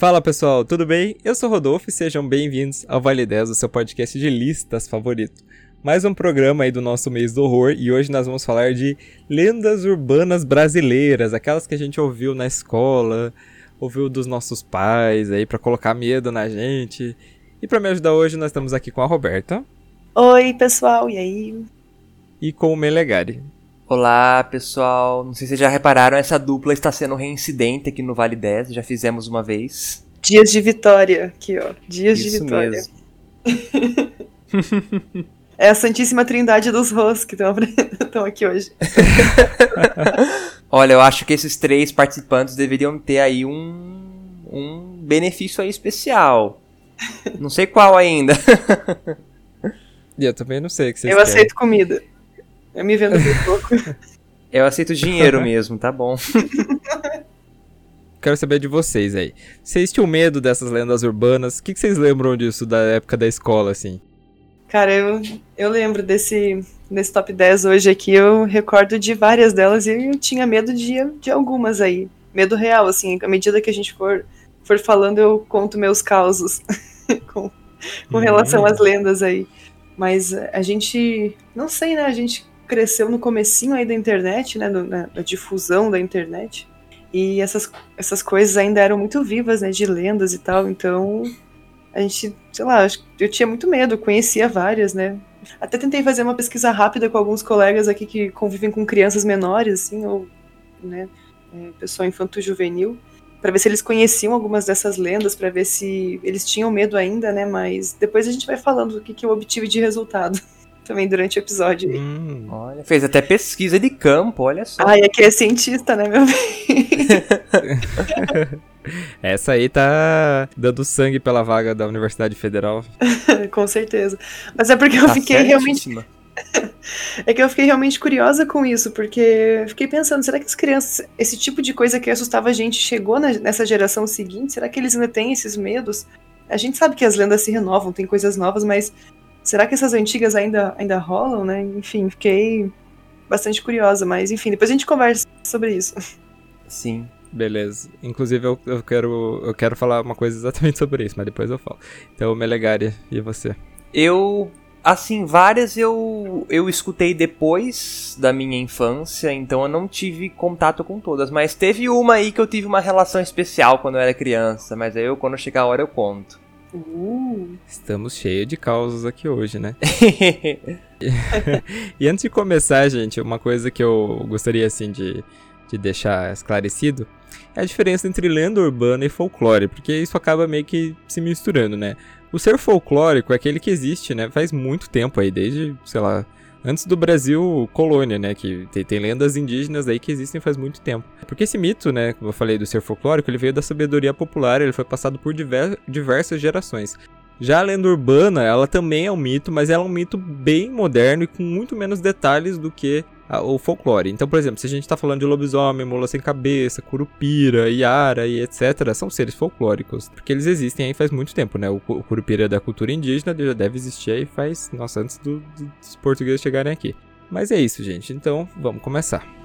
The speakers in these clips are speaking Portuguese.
Fala pessoal, tudo bem? Eu sou Rodolfo e sejam bem-vindos ao Vale 10, o seu podcast de listas favorito. Mais um programa aí do nosso mês do horror e hoje nós vamos falar de lendas urbanas brasileiras, aquelas que a gente ouviu na escola, ouviu dos nossos pais aí para colocar medo na gente. E para me ajudar hoje nós estamos aqui com a Roberta. Oi, pessoal, e aí? E com o Melegari. Olá, pessoal. Não sei se vocês já repararam, essa dupla está sendo reincidente aqui no Vale 10. Já fizemos uma vez. Dias de vitória, aqui, ó. Dias Isso de vitória. Mesmo. é a Santíssima Trindade dos Rostos que estão aqui hoje. Olha, eu acho que esses três participantes deveriam ter aí um, um benefício aí especial. Não sei qual ainda. eu também não sei o que vocês Eu querem. aceito comida. Eu me vendo bem pouco. Eu aceito dinheiro mesmo, tá bom. Quero saber de vocês aí. Vocês tinham medo dessas lendas urbanas? O que, vocês lembram disso da época da escola, assim? Cara, eu, eu lembro desse, desse top 10 hoje aqui, eu recordo de várias delas e eu tinha medo de, de algumas aí. Medo real, assim, à medida que a gente for, for falando, eu conto meus causos com, com relação hum. às lendas aí. Mas a gente, não sei, né, a gente cresceu no comecinho aí da internet, né, na, na, difusão da internet, e essas, essas coisas ainda eram muito vivas, né, de lendas e tal, então a gente, sei lá, eu tinha muito medo, conhecia várias, né, até tentei fazer uma pesquisa rápida com alguns colegas aqui que convivem com crianças menores, assim, ou, né, é, pessoal infanto-juvenil, para ver se eles conheciam algumas dessas lendas, para ver se eles tinham medo ainda, né, mas depois a gente vai falando o que, que eu obtive de resultado também durante o episódio. Hum, olha, fez até pesquisa de campo, olha só. Ai, aqui é cientista, né, meu bem? Essa aí tá dando sangue pela vaga da Universidade Federal. com certeza. Mas é porque eu tá fiquei realmente. é que eu fiquei realmente curiosa com isso, porque fiquei pensando, será que as crianças, esse tipo de coisa que assustava a gente chegou na, nessa geração seguinte? Será que eles ainda têm esses medos? A gente sabe que as lendas se renovam, tem coisas novas, mas será que essas antigas ainda, ainda rolam, né? Enfim, fiquei bastante curiosa, mas enfim, depois a gente conversa sobre isso. Sim. Beleza. Inclusive eu, eu quero eu quero falar uma coisa exatamente sobre isso, mas depois eu falo. Então, Melegari, e você? Eu assim, várias eu eu escutei depois da minha infância, então eu não tive contato com todas, mas teve uma aí que eu tive uma relação especial quando eu era criança, mas aí eu quando chegar a hora eu conto. Uh. Estamos cheios de causas aqui hoje, né? e antes de começar, gente, uma coisa que eu gostaria assim de, de deixar esclarecido é a diferença entre lenda urbana e folclore, porque isso acaba meio que se misturando, né? O ser folclórico é aquele que existe, né? Faz muito tempo aí, desde, sei lá, antes do Brasil colônia, né? Que tem, tem, lendas indígenas aí que existem faz muito tempo. Porque esse mito, né, como eu falei do ser folclórico, ele veio da sabedoria popular, ele foi passado por diver, diversas gerações. Já a lenda urbana, ela também é um mito, mas ela é um mito bem moderno e com muito menos detalhes do que o folclore. Então, por exemplo, se a gente está falando de lobisomem, mula sem cabeça, curupira, iara e etc., são seres folclóricos, porque eles existem aí faz muito tempo, né? O, o curupira é da cultura indígena, já deve existir aí faz, nossa, antes do, do, dos portugueses chegarem aqui. Mas é isso, gente. Então, vamos começar.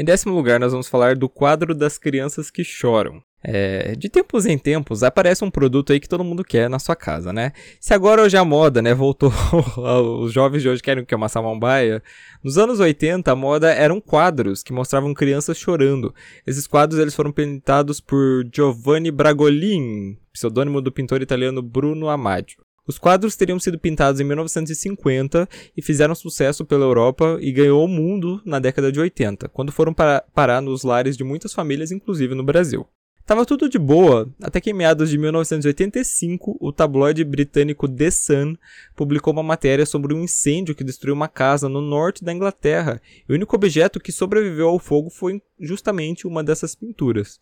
Em décimo lugar, nós vamos falar do quadro das crianças que choram. É, de tempos em tempos aparece um produto aí que todo mundo quer na sua casa, né? Se agora hoje a moda, né, voltou, os jovens de hoje querem que é uma samambaia. Nos anos 80 a moda eram quadros que mostravam crianças chorando. Esses quadros eles foram pintados por Giovanni Bragolin, pseudônimo do pintor italiano Bruno Amadio. Os quadros teriam sido pintados em 1950 e fizeram sucesso pela Europa e ganhou o mundo na década de 80, quando foram para parar nos lares de muitas famílias, inclusive no Brasil. Tava tudo de boa, até que em meados de 1985, o tabloide britânico The Sun publicou uma matéria sobre um incêndio que destruiu uma casa no norte da Inglaterra. E o único objeto que sobreviveu ao fogo foi justamente uma dessas pinturas.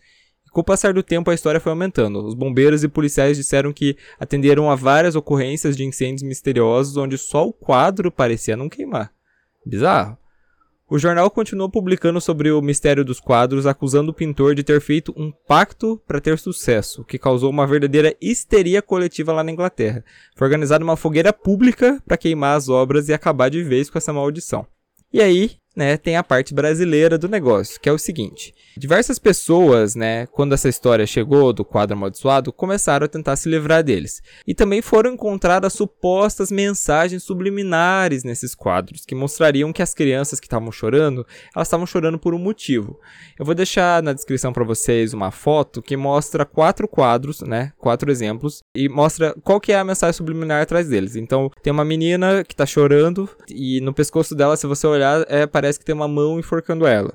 Com o passar do tempo, a história foi aumentando. Os bombeiros e policiais disseram que atenderam a várias ocorrências de incêndios misteriosos onde só o quadro parecia não queimar. Bizarro. O jornal continuou publicando sobre o mistério dos quadros, acusando o pintor de ter feito um pacto para ter sucesso, que causou uma verdadeira histeria coletiva lá na Inglaterra. Foi organizada uma fogueira pública para queimar as obras e acabar de vez com essa maldição. E aí, né, tem a parte brasileira do negócio, que é o seguinte: diversas pessoas, né, quando essa história chegou do quadro amaldiçoado, começaram a tentar se livrar deles. E também foram encontradas supostas mensagens subliminares nesses quadros, que mostrariam que as crianças que estavam chorando, elas estavam chorando por um motivo. Eu vou deixar na descrição para vocês uma foto que mostra quatro quadros, né, quatro exemplos, e mostra qual que é a mensagem subliminar atrás deles. Então, tem uma menina que está chorando e no pescoço dela, se você olhar, é, parece parece que tem uma mão enforcando ela.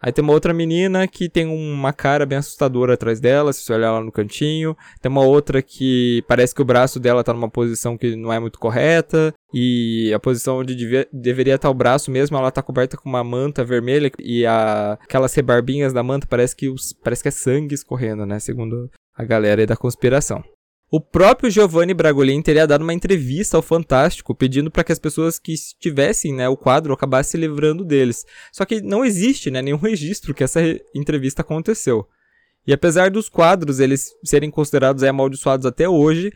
Aí tem uma outra menina que tem uma cara bem assustadora atrás dela, se você olhar lá no cantinho. Tem uma outra que parece que o braço dela tá numa posição que não é muito correta. E a posição onde devia, deveria estar o braço mesmo, ela tá coberta com uma manta vermelha. E a, aquelas rebarbinhas da manta parece que, os, parece que é sangue escorrendo, né? Segundo a galera aí da conspiração. O próprio Giovanni Bragolin teria dado uma entrevista ao Fantástico pedindo para que as pessoas que tivessem né, o quadro acabassem se livrando deles. Só que não existe né, nenhum registro que essa entrevista aconteceu. E apesar dos quadros eles serem considerados aí, amaldiçoados até hoje,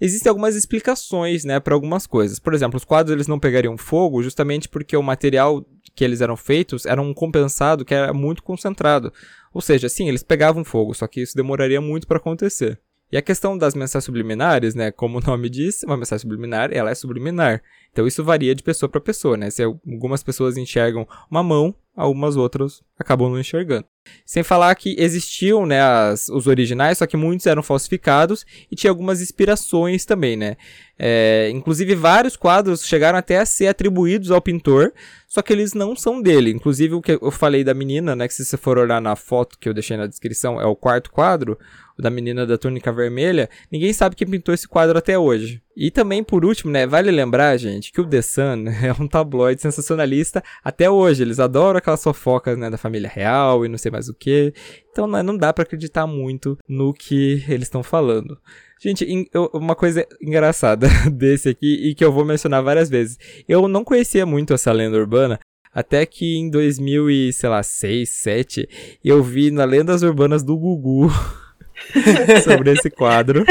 existem algumas explicações né, para algumas coisas. Por exemplo, os quadros eles não pegariam fogo justamente porque o material que eles eram feitos era um compensado que era muito concentrado. Ou seja, sim, eles pegavam fogo, só que isso demoraria muito para acontecer. E a questão das mensagens subliminares, né, como o nome diz, uma mensagem subliminar, ela é subliminar. Então isso varia de pessoa para pessoa, né? Se algumas pessoas enxergam uma mão, algumas outras acabam não enxergando. Sem falar que existiam, né, as, os originais, só que muitos eram falsificados e tinha algumas inspirações também, né? É, inclusive vários quadros chegaram até a ser atribuídos ao pintor, só que eles não são dele. Inclusive o que eu falei da menina, né, que se você for olhar na foto que eu deixei na descrição, é o quarto quadro, da menina da túnica vermelha, ninguém sabe quem pintou esse quadro até hoje. E também, por último, né, vale lembrar, gente, que o The Sun é um tabloide sensacionalista até hoje. Eles adoram aquelas fofocas, né, da família real e não sei mais o que. Então, né, não dá para acreditar muito no que eles estão falando. Gente, uma coisa engraçada desse aqui e que eu vou mencionar várias vezes. Eu não conhecia muito essa lenda urbana, até que em 2006, 2007, eu vi na Lendas Urbanas do Gugu sobre esse quadro.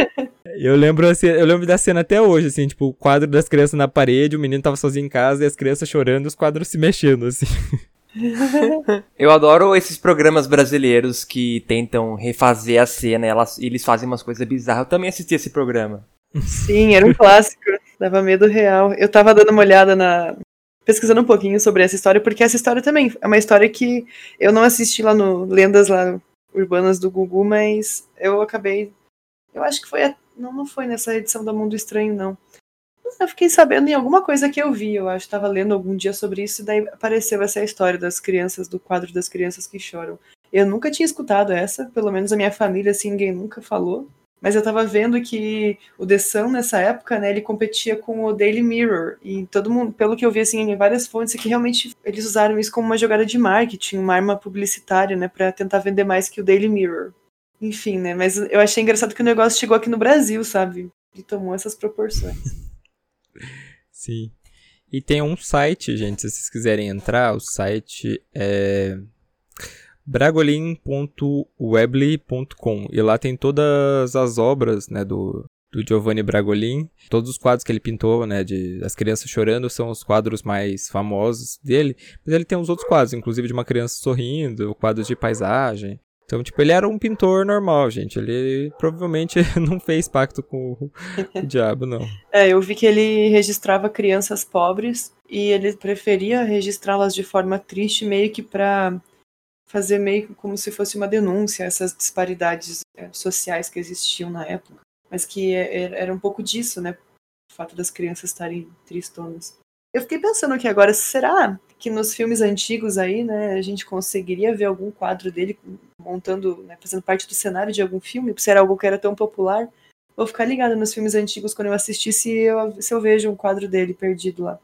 Eu lembro, assim, eu lembro da cena até hoje, assim, tipo, o quadro das crianças na parede, o menino tava sozinho em casa e as crianças chorando e os quadros se mexendo, assim. Eu adoro esses programas brasileiros que tentam refazer a cena e elas, eles fazem umas coisas bizarras. Eu também assisti esse programa. Sim, era um clássico. Dava medo real. Eu tava dando uma olhada na. pesquisando um pouquinho sobre essa história, porque essa história também é uma história que eu não assisti lá no Lendas lá urbanas do Gugu, mas eu acabei. Eu acho que foi. A, não, não foi nessa edição do Mundo Estranho, não. Eu fiquei sabendo em alguma coisa que eu vi, eu acho, estava lendo algum dia sobre isso, e daí apareceu essa história das crianças, do quadro das crianças que choram. Eu nunca tinha escutado essa, pelo menos a minha família, assim, ninguém nunca falou. Mas eu tava vendo que o The Sun, nessa época, né, ele competia com o Daily Mirror. E todo mundo, pelo que eu vi, assim, em várias fontes, é que realmente eles usaram isso como uma jogada de marketing, uma arma publicitária, né, pra tentar vender mais que o Daily Mirror. Enfim, né, mas eu achei engraçado que o negócio chegou aqui no Brasil, sabe? E tomou essas proporções. Sim. E tem um site, gente, se vocês quiserem entrar, o site é bragolin.webly.com e lá tem todas as obras, né, do, do Giovanni Bragolin. Todos os quadros que ele pintou, né, de As Crianças Chorando, são os quadros mais famosos dele. Mas ele tem os outros quadros, inclusive de uma criança sorrindo, quadros de paisagem. Então, tipo, ele era um pintor normal, gente. Ele provavelmente não fez pacto com o, o diabo, não. É, eu vi que ele registrava crianças pobres e ele preferia registrá-las de forma triste, meio que para fazer meio como se fosse uma denúncia a essas disparidades é, sociais que existiam na época, mas que é, é, era um pouco disso, né? O fato das crianças estarem tristonas. Eu fiquei pensando aqui agora, será que nos filmes antigos aí, né, a gente conseguiria ver algum quadro dele montando, né, fazendo parte do cenário de algum filme? Se era algo que era tão popular, vou ficar ligada nos filmes antigos quando eu assistir se eu, se eu vejo um quadro dele perdido lá.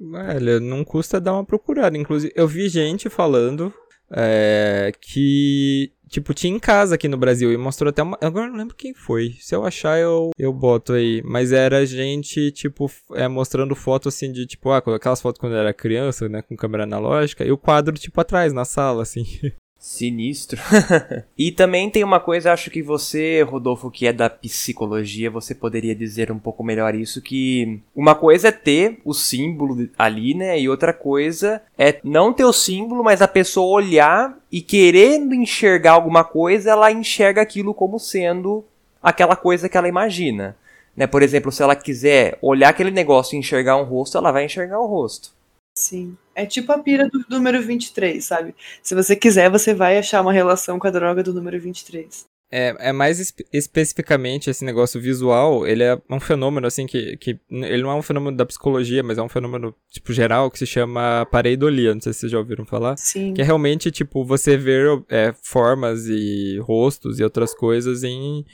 Olha, não custa dar uma procurada. Inclusive, eu vi gente falando é, que tipo, tinha em casa aqui no Brasil e mostrou até uma. Agora não lembro quem foi. Se eu achar, eu, eu boto aí. Mas era gente, tipo, é, mostrando foto assim de, tipo, ah, aquelas fotos quando eu era criança, né? Com câmera analógica, e o quadro, tipo, atrás, na sala, assim. Sinistro. e também tem uma coisa, acho que você, Rodolfo, que é da psicologia, você poderia dizer um pouco melhor isso, que uma coisa é ter o símbolo ali, né? E outra coisa é não ter o símbolo, mas a pessoa olhar e querendo enxergar alguma coisa, ela enxerga aquilo como sendo aquela coisa que ela imagina. Né? Por exemplo, se ela quiser olhar aquele negócio e enxergar um rosto, ela vai enxergar o rosto. Sim. É tipo a pira do número 23, sabe? Se você quiser, você vai achar uma relação com a droga do número 23. É, é mais espe especificamente esse negócio visual, ele é um fenômeno, assim, que, que. Ele não é um fenômeno da psicologia, mas é um fenômeno, tipo, geral, que se chama pareidolia. Não sei se vocês já ouviram falar. Sim. Que é realmente, tipo, você ver é, formas e rostos e outras coisas em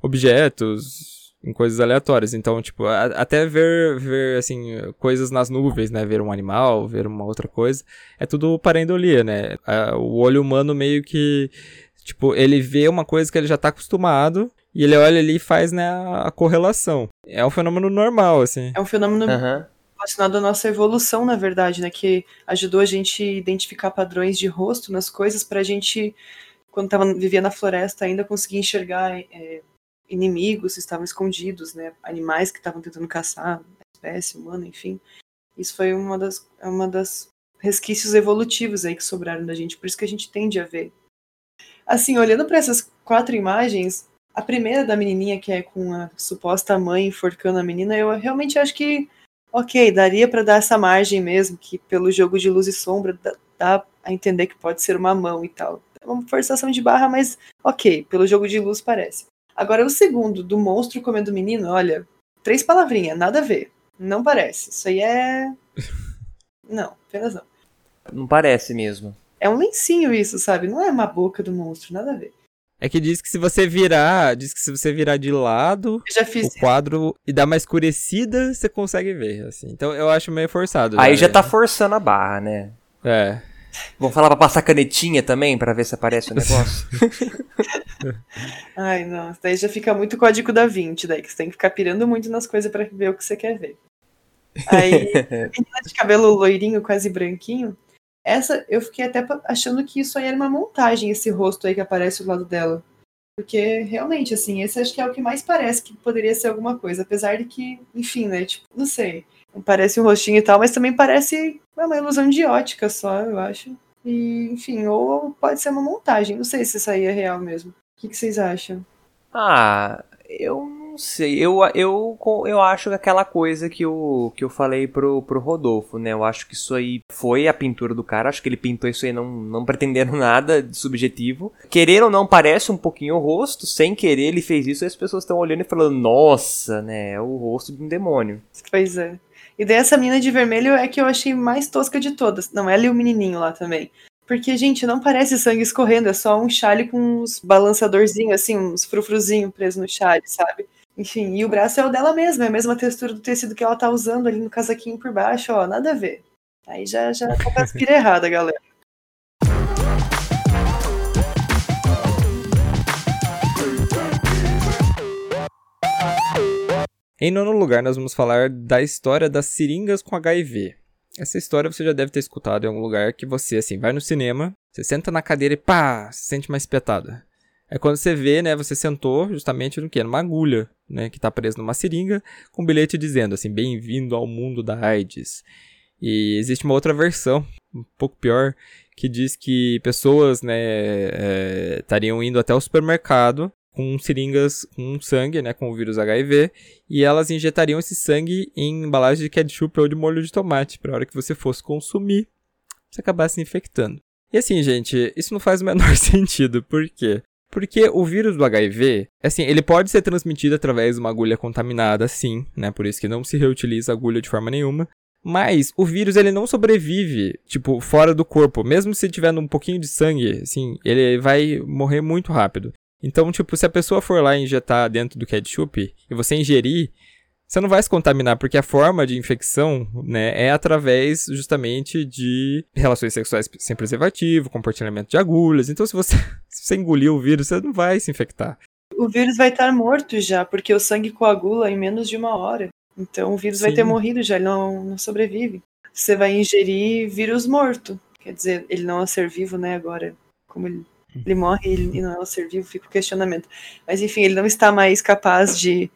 objetos, em coisas aleatórias. Então, tipo, a, até ver, ver, assim, coisas nas nuvens, né? Ver um animal, ver uma outra coisa. É tudo pareidolia, né? A, o olho humano meio que, tipo, ele vê uma coisa que ele já tá acostumado e ele olha ali e faz, né, a, a correlação. É um fenômeno normal, assim. É um fenômeno Aham. relacionado à nossa evolução, na verdade, né? Que ajudou a gente a identificar padrões de rosto nas coisas pra gente, quando tava, vivia na floresta, ainda conseguir enxergar é, inimigos estavam escondidos, né? Animais que estavam tentando caçar, espécie humana, enfim. Isso foi uma das, uma das resquícios evolutivos aí que sobraram da gente, por isso que a gente tende a ver. Assim, olhando para essas quatro imagens, a primeira da menininha que é com a suposta mãe enforcando a menina, eu realmente acho que ok, daria para dar essa margem mesmo, que pelo jogo de luz e sombra dá, dá a entender que pode ser uma mão e tal. É uma forçação de barra, mas ok, pelo jogo de luz parece. Agora, o segundo, do monstro comendo o menino, olha, três palavrinhas, nada a ver. Não parece. Isso aí é. Não, apenas não. Não parece mesmo. É um lencinho isso, sabe? Não é uma boca do monstro, nada a ver. É que diz que se você virar, diz que se você virar de lado, já o quadro e dar uma escurecida, você consegue ver, assim. Então eu acho meio forçado. Aí já né? tá forçando a barra, né? É. Vamos falar pra passar canetinha também, pra ver se aparece o negócio? Ai, não. Isso daí já fica muito código da 20, daí que você tem que ficar pirando muito nas coisas pra ver o que você quer ver. Aí, menina de cabelo loirinho, quase branquinho. Essa, eu fiquei até achando que isso aí era uma montagem, esse rosto aí que aparece do lado dela. Porque, realmente, assim, esse acho que é o que mais parece que poderia ser alguma coisa. Apesar de que, enfim, né, tipo, não sei. Parece um rostinho e tal, mas também parece uma ilusão de ótica só, eu acho. E, enfim, ou pode ser uma montagem. Não sei se isso aí é real mesmo. O que, que vocês acham? Ah, eu não sei. Eu, eu, eu acho que aquela coisa que eu, que eu falei pro, pro Rodolfo, né? Eu acho que isso aí foi a pintura do cara. Acho que ele pintou isso aí não, não pretendendo nada de subjetivo. Querer ou não, parece um pouquinho o rosto. Sem querer, ele fez isso e as pessoas estão olhando e falando: Nossa, né? É o rosto de um demônio. Pois é. E daí essa mina de vermelho é que eu achei mais tosca de todas. Não, ela e o menininho lá também. Porque, gente, não parece sangue escorrendo, é só um chale com uns balançadorzinhos, assim, uns frufruzinhos presos no chale, sabe? Enfim, e o braço é o dela mesma, é a mesma textura do tecido que ela tá usando ali no casaquinho por baixo, ó, nada a ver. Aí já, já tá com a aspira errada, galera. Em nono lugar, nós vamos falar da história das seringas com HIV. Essa história você já deve ter escutado em algum lugar que você, assim, vai no cinema, você senta na cadeira e pá, se sente uma espetada. É quando você vê, né, você sentou justamente no quê? Numa agulha, né, que tá presa numa seringa, com um bilhete dizendo, assim, bem-vindo ao mundo da AIDS. E existe uma outra versão, um pouco pior, que diz que pessoas, né, é, estariam indo até o supermercado com seringas com sangue, né, com o vírus HIV, e elas injetariam esse sangue em embalagem de ketchup ou de molho de tomate, para a hora que você fosse consumir, você acabasse se infectando. E assim, gente, isso não faz o menor sentido, por quê? Porque o vírus do HIV, assim, ele pode ser transmitido através de uma agulha contaminada, sim, né, por isso que não se reutiliza a agulha de forma nenhuma, mas o vírus ele não sobrevive, tipo, fora do corpo. Mesmo se tiver um pouquinho de sangue, assim, ele vai morrer muito rápido. Então, tipo, se a pessoa for lá injetar dentro do ketchup e você ingerir, você não vai se contaminar, porque a forma de infecção, né, é através justamente de relações sexuais sem preservativo, compartilhamento de agulhas. Então, se você, se você engolir o vírus, você não vai se infectar. O vírus vai estar morto já, porque o sangue coagula em menos de uma hora. Então, o vírus Sim. vai ter morrido já, ele não, não sobrevive. Você vai ingerir vírus morto. Quer dizer, ele não é um ser vivo, né, agora. Como ele, ele morre e não é um ser vivo, fica o questionamento. Mas, enfim, ele não está mais capaz de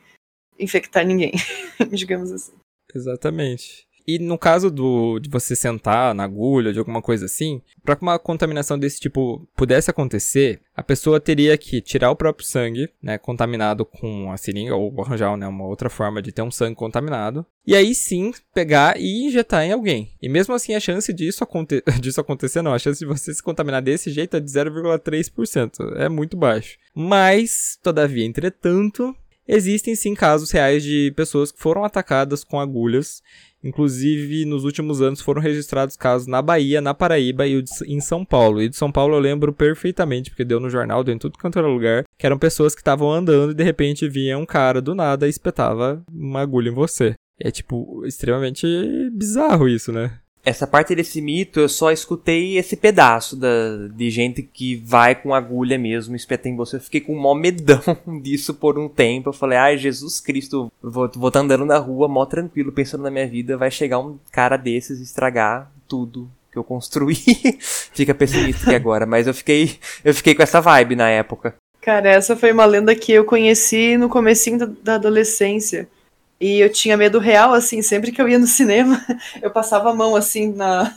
infectar ninguém, digamos assim. Exatamente. E no caso do, de você sentar na agulha, de alguma coisa assim, para que uma contaminação desse tipo pudesse acontecer, a pessoa teria que tirar o próprio sangue, né, contaminado com a seringa, ou arranjar né, uma outra forma de ter um sangue contaminado, e aí sim pegar e injetar em alguém. E mesmo assim, a chance disso, aconte disso acontecer, não, a chance de você se contaminar desse jeito é de 0,3%. É muito baixo. Mas, todavia, entretanto, Existem sim casos reais de pessoas que foram atacadas com agulhas. Inclusive, nos últimos anos foram registrados casos na Bahia, na Paraíba e em São Paulo. E de São Paulo eu lembro perfeitamente, porque deu no jornal, deu em tudo quanto era lugar, que eram pessoas que estavam andando e de repente vinha um cara do nada e espetava uma agulha em você. É tipo extremamente bizarro isso, né? Essa parte desse mito eu só escutei esse pedaço da, de gente que vai com agulha mesmo espetar em você. Eu fiquei com mó medão disso por um tempo. Eu falei, ai, Jesus Cristo, vou, vou tá andando na rua mó tranquilo, pensando na minha vida, vai chegar um cara desses e estragar tudo que eu construí. Fica pessimista agora, mas eu fiquei, eu fiquei com essa vibe na época. Cara, essa foi uma lenda que eu conheci no comecinho da adolescência. E eu tinha medo real, assim, sempre que eu ia no cinema, eu passava a mão, assim, na,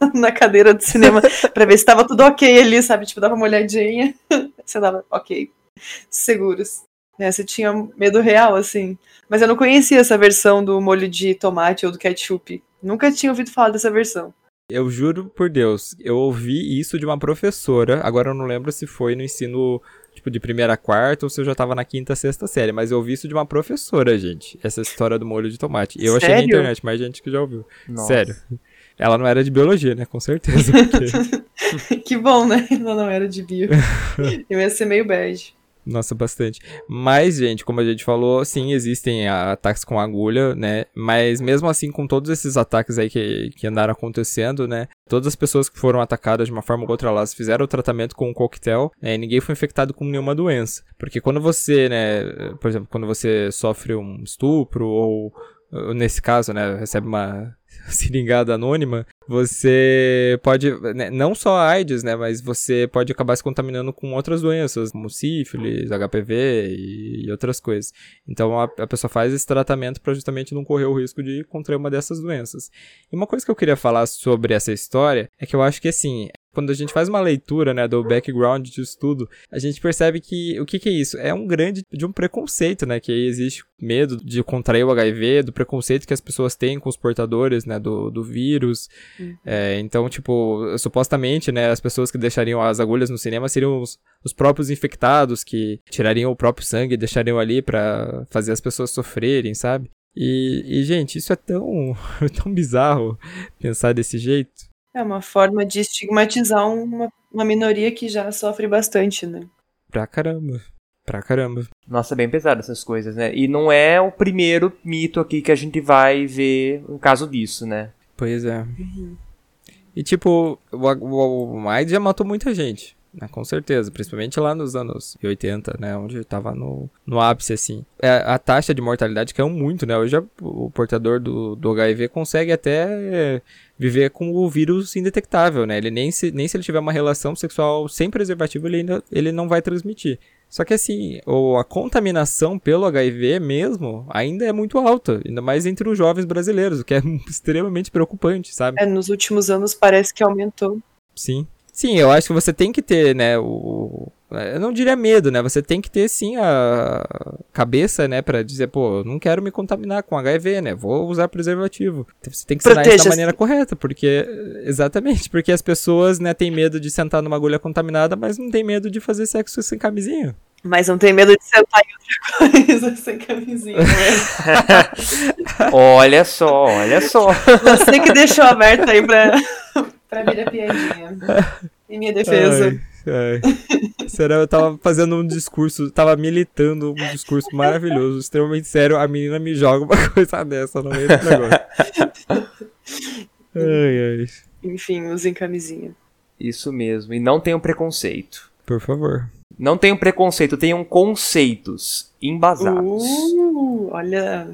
na cadeira do cinema para ver se tava tudo ok ali, sabe? Tipo, dava uma olhadinha, você dava, ok, seguros. É, você tinha medo real, assim. Mas eu não conhecia essa versão do molho de tomate ou do ketchup. Nunca tinha ouvido falar dessa versão. Eu juro por Deus, eu ouvi isso de uma professora, agora eu não lembro se foi no ensino tipo, de primeira a quarta ou se eu já tava na quinta, sexta série. Mas eu ouvi isso de uma professora, gente. Essa história do molho de tomate. Eu Sério? achei na internet, mais gente que já ouviu. Nossa. Sério. Ela não era de biologia, né? Com certeza. Porque... que bom, né? Ela não era de bio. eu ia ser meio bege. Nossa, bastante. Mas, gente, como a gente falou, sim, existem ataques com agulha, né? Mas mesmo assim, com todos esses ataques aí que, que andaram acontecendo, né? Todas as pessoas que foram atacadas de uma forma ou outra, elas fizeram o tratamento com um coquetel, né? E ninguém foi infectado com nenhuma doença. Porque quando você, né? Por exemplo, quando você sofre um estupro ou nesse caso, né, recebe uma seringada anônima, você pode, né, não só AIDS, né, mas você pode acabar se contaminando com outras doenças, como sífilis, HPV e, e outras coisas. Então a, a, pessoa faz esse tratamento para justamente não correr o risco de contrair uma dessas doenças. E uma coisa que eu queria falar sobre essa história é que eu acho que assim, quando a gente faz uma leitura, né, do background disso tudo, a gente percebe que o que, que é isso? É um grande de um preconceito, né, que existe medo de contrair o HIV, do preconceito que as pessoas têm com os portadores, né, do, do vírus. Uhum. É, então, tipo, supostamente, né, as pessoas que deixariam as agulhas no cinema seriam os, os próprios infectados que tirariam o próprio sangue e deixariam ali para fazer as pessoas sofrerem, sabe? E, e, gente, isso é tão, tão bizarro pensar desse jeito. É uma forma de estigmatizar uma, uma minoria que já sofre bastante, né? Pra caramba. Pra caramba. Nossa, é bem pesado essas coisas, né? E não é o primeiro mito aqui que a gente vai ver um caso disso, né? Pois é. Uhum. E tipo, o, o, o AIDS já matou muita gente né, com certeza, principalmente lá nos anos 80, né, onde estava no, no ápice, assim. É, a taxa de mortalidade caiu muito, né, hoje o portador do, do HIV consegue até viver com o vírus indetectável, né, ele nem se, nem se ele tiver uma relação sexual sem preservativo, ele, ainda, ele não vai transmitir. Só que assim, ou a contaminação pelo HIV mesmo ainda é muito alta, ainda mais entre os jovens brasileiros, o que é extremamente preocupante, sabe? É, nos últimos anos parece que aumentou. Sim. Sim, eu acho que você tem que ter, né, o... Eu não diria medo, né? Você tem que ter, sim, a cabeça, né? Pra dizer, pô, não quero me contaminar com HIV, né? Vou usar preservativo. Então, você tem que ensinar isso da maneira correta, porque... Exatamente, porque as pessoas, né, têm medo de sentar numa agulha contaminada, mas não tem medo de fazer sexo sem camisinha. Mas não tem medo de sentar em outra coisa sem camisinha, né? olha só, olha só. Você que deixou aberto aí pra, pra vir a piadinha. Em minha defesa. Ai. É. Será eu tava fazendo um discurso, tava militando um discurso maravilhoso, extremamente sério. A menina me joga uma coisa dessa no meio do negócio. Ai, ai. Enfim, usem camisinha. Isso mesmo. E não tenham preconceito. Por favor. Não tenham preconceito, tenham conceitos embasados. Uh, olha.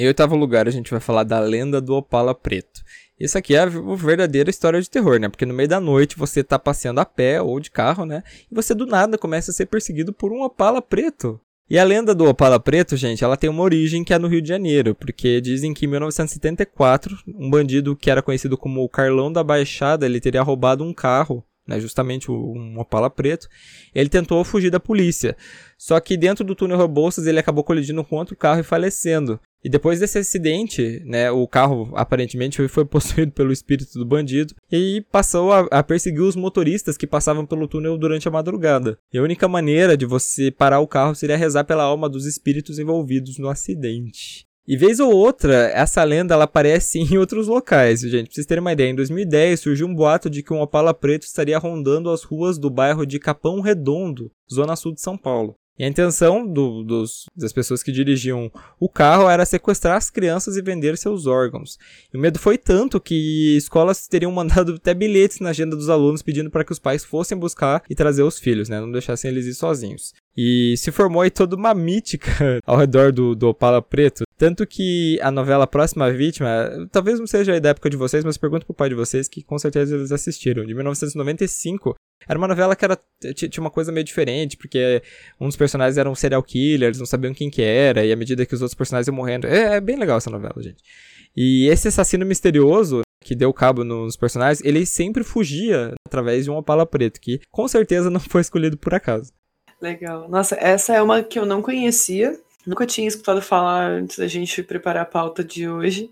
Em oitavo lugar, a gente vai falar da lenda do Opala Preto. Isso aqui é a verdadeira história de terror, né? Porque no meio da noite você tá passeando a pé ou de carro, né? E você do nada começa a ser perseguido por um Opala Preto. E a lenda do Opala Preto, gente, ela tem uma origem que é no Rio de Janeiro, porque dizem que em 1974, um bandido que era conhecido como o Carlão da Baixada, ele teria roubado um carro né, justamente um Opala preto, ele tentou fugir da polícia. Só que dentro do túnel Rebouças ele acabou colidindo com outro carro e falecendo. E depois desse acidente, né, o carro aparentemente foi possuído pelo espírito do bandido e passou a, a, perseguir os motoristas que passavam pelo túnel durante a madrugada. E a única maneira de você parar o carro seria rezar pela alma dos espíritos envolvidos no acidente. E vez ou outra, essa lenda ela aparece em outros locais, gente. Pra vocês terem uma ideia, em 2010 surgiu um boato de que um Opala preto estaria rondando as ruas do bairro de Capão Redondo, zona sul de São Paulo. E a intenção do, dos, das pessoas que dirigiam o carro era sequestrar as crianças e vender seus órgãos. E o medo foi tanto que escolas teriam mandado até bilhetes na agenda dos alunos pedindo para que os pais fossem buscar e trazer os filhos, né? Não deixassem eles ir sozinhos. E se formou aí toda uma mítica ao redor do, do Opala Preto. Tanto que a novela Próxima Vítima, talvez não seja da época de vocês, mas pergunto pro pai de vocês que com certeza eles assistiram. De 1995, era uma novela que era, tinha uma coisa meio diferente, porque um dos personagens era um serial killer, eles não sabiam quem que era, e à medida que os outros personagens iam morrendo. É, é bem legal essa novela, gente. E esse assassino misterioso, que deu cabo nos personagens, ele sempre fugia através de um opala preto, que com certeza não foi escolhido por acaso. Legal. Nossa, essa é uma que eu não conhecia. Nunca tinha escutado falar antes da gente preparar a pauta de hoje.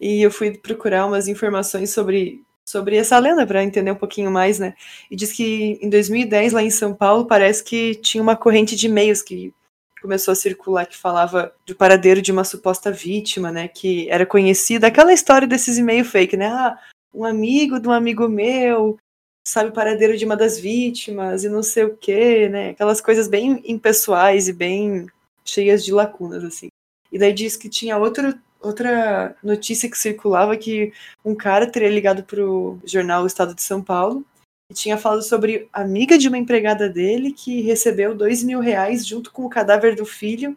E eu fui procurar umas informações sobre sobre essa lenda para entender um pouquinho mais, né? E diz que em 2010 lá em São Paulo parece que tinha uma corrente de e-mails que começou a circular que falava do paradeiro de uma suposta vítima, né? Que era conhecida aquela história desses e-mails fake, né? Ah, um amigo de um amigo meu sabe o paradeiro de uma das vítimas e não sei o quê, né? Aquelas coisas bem impessoais e bem cheias de lacunas assim. E daí diz que tinha outro outra notícia que circulava que um cara teria ligado para o jornal o Estado de São Paulo e tinha falado sobre amiga de uma empregada dele que recebeu dois mil reais junto com o cadáver do filho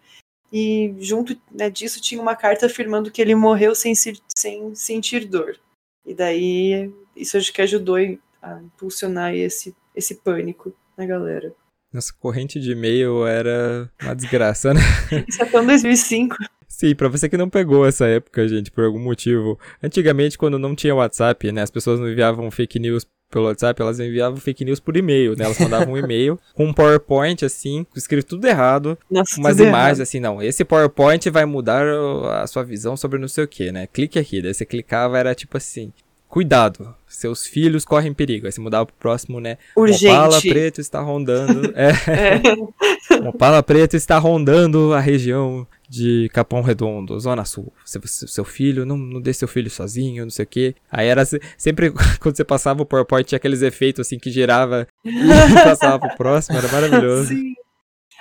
e junto né, disso tinha uma carta afirmando que ele morreu sem, sem sentir dor. E daí isso acho que ajudou a impulsionar esse, esse pânico na galera. Nossa corrente de e-mail era uma desgraça, né? Isso até 2005. Sim, pra você que não pegou essa época, gente, por algum motivo. Antigamente, quando não tinha WhatsApp, né, as pessoas não enviavam fake news pelo WhatsApp, elas enviavam fake news por e-mail, né? Elas mandavam um e-mail com um PowerPoint, assim, escrito tudo errado. Nossa, umas tudo imagens, errado. assim, não, esse PowerPoint vai mudar a sua visão sobre não sei o que, né? Clique aqui. Daí você clicava, era tipo assim, cuidado, seus filhos correm perigo. Aí você mudava pro próximo, né? Urgente. Opala preto está rondando. é. É. Opala preto está rondando a região de Capão Redondo, Zona Sul. Seu, seu filho, não, não deixe seu filho sozinho, não sei o quê. Aí era sempre quando você passava o PowerPoint, tinha aqueles efeitos assim que girava e passava pro próximo, era maravilhoso. Sim.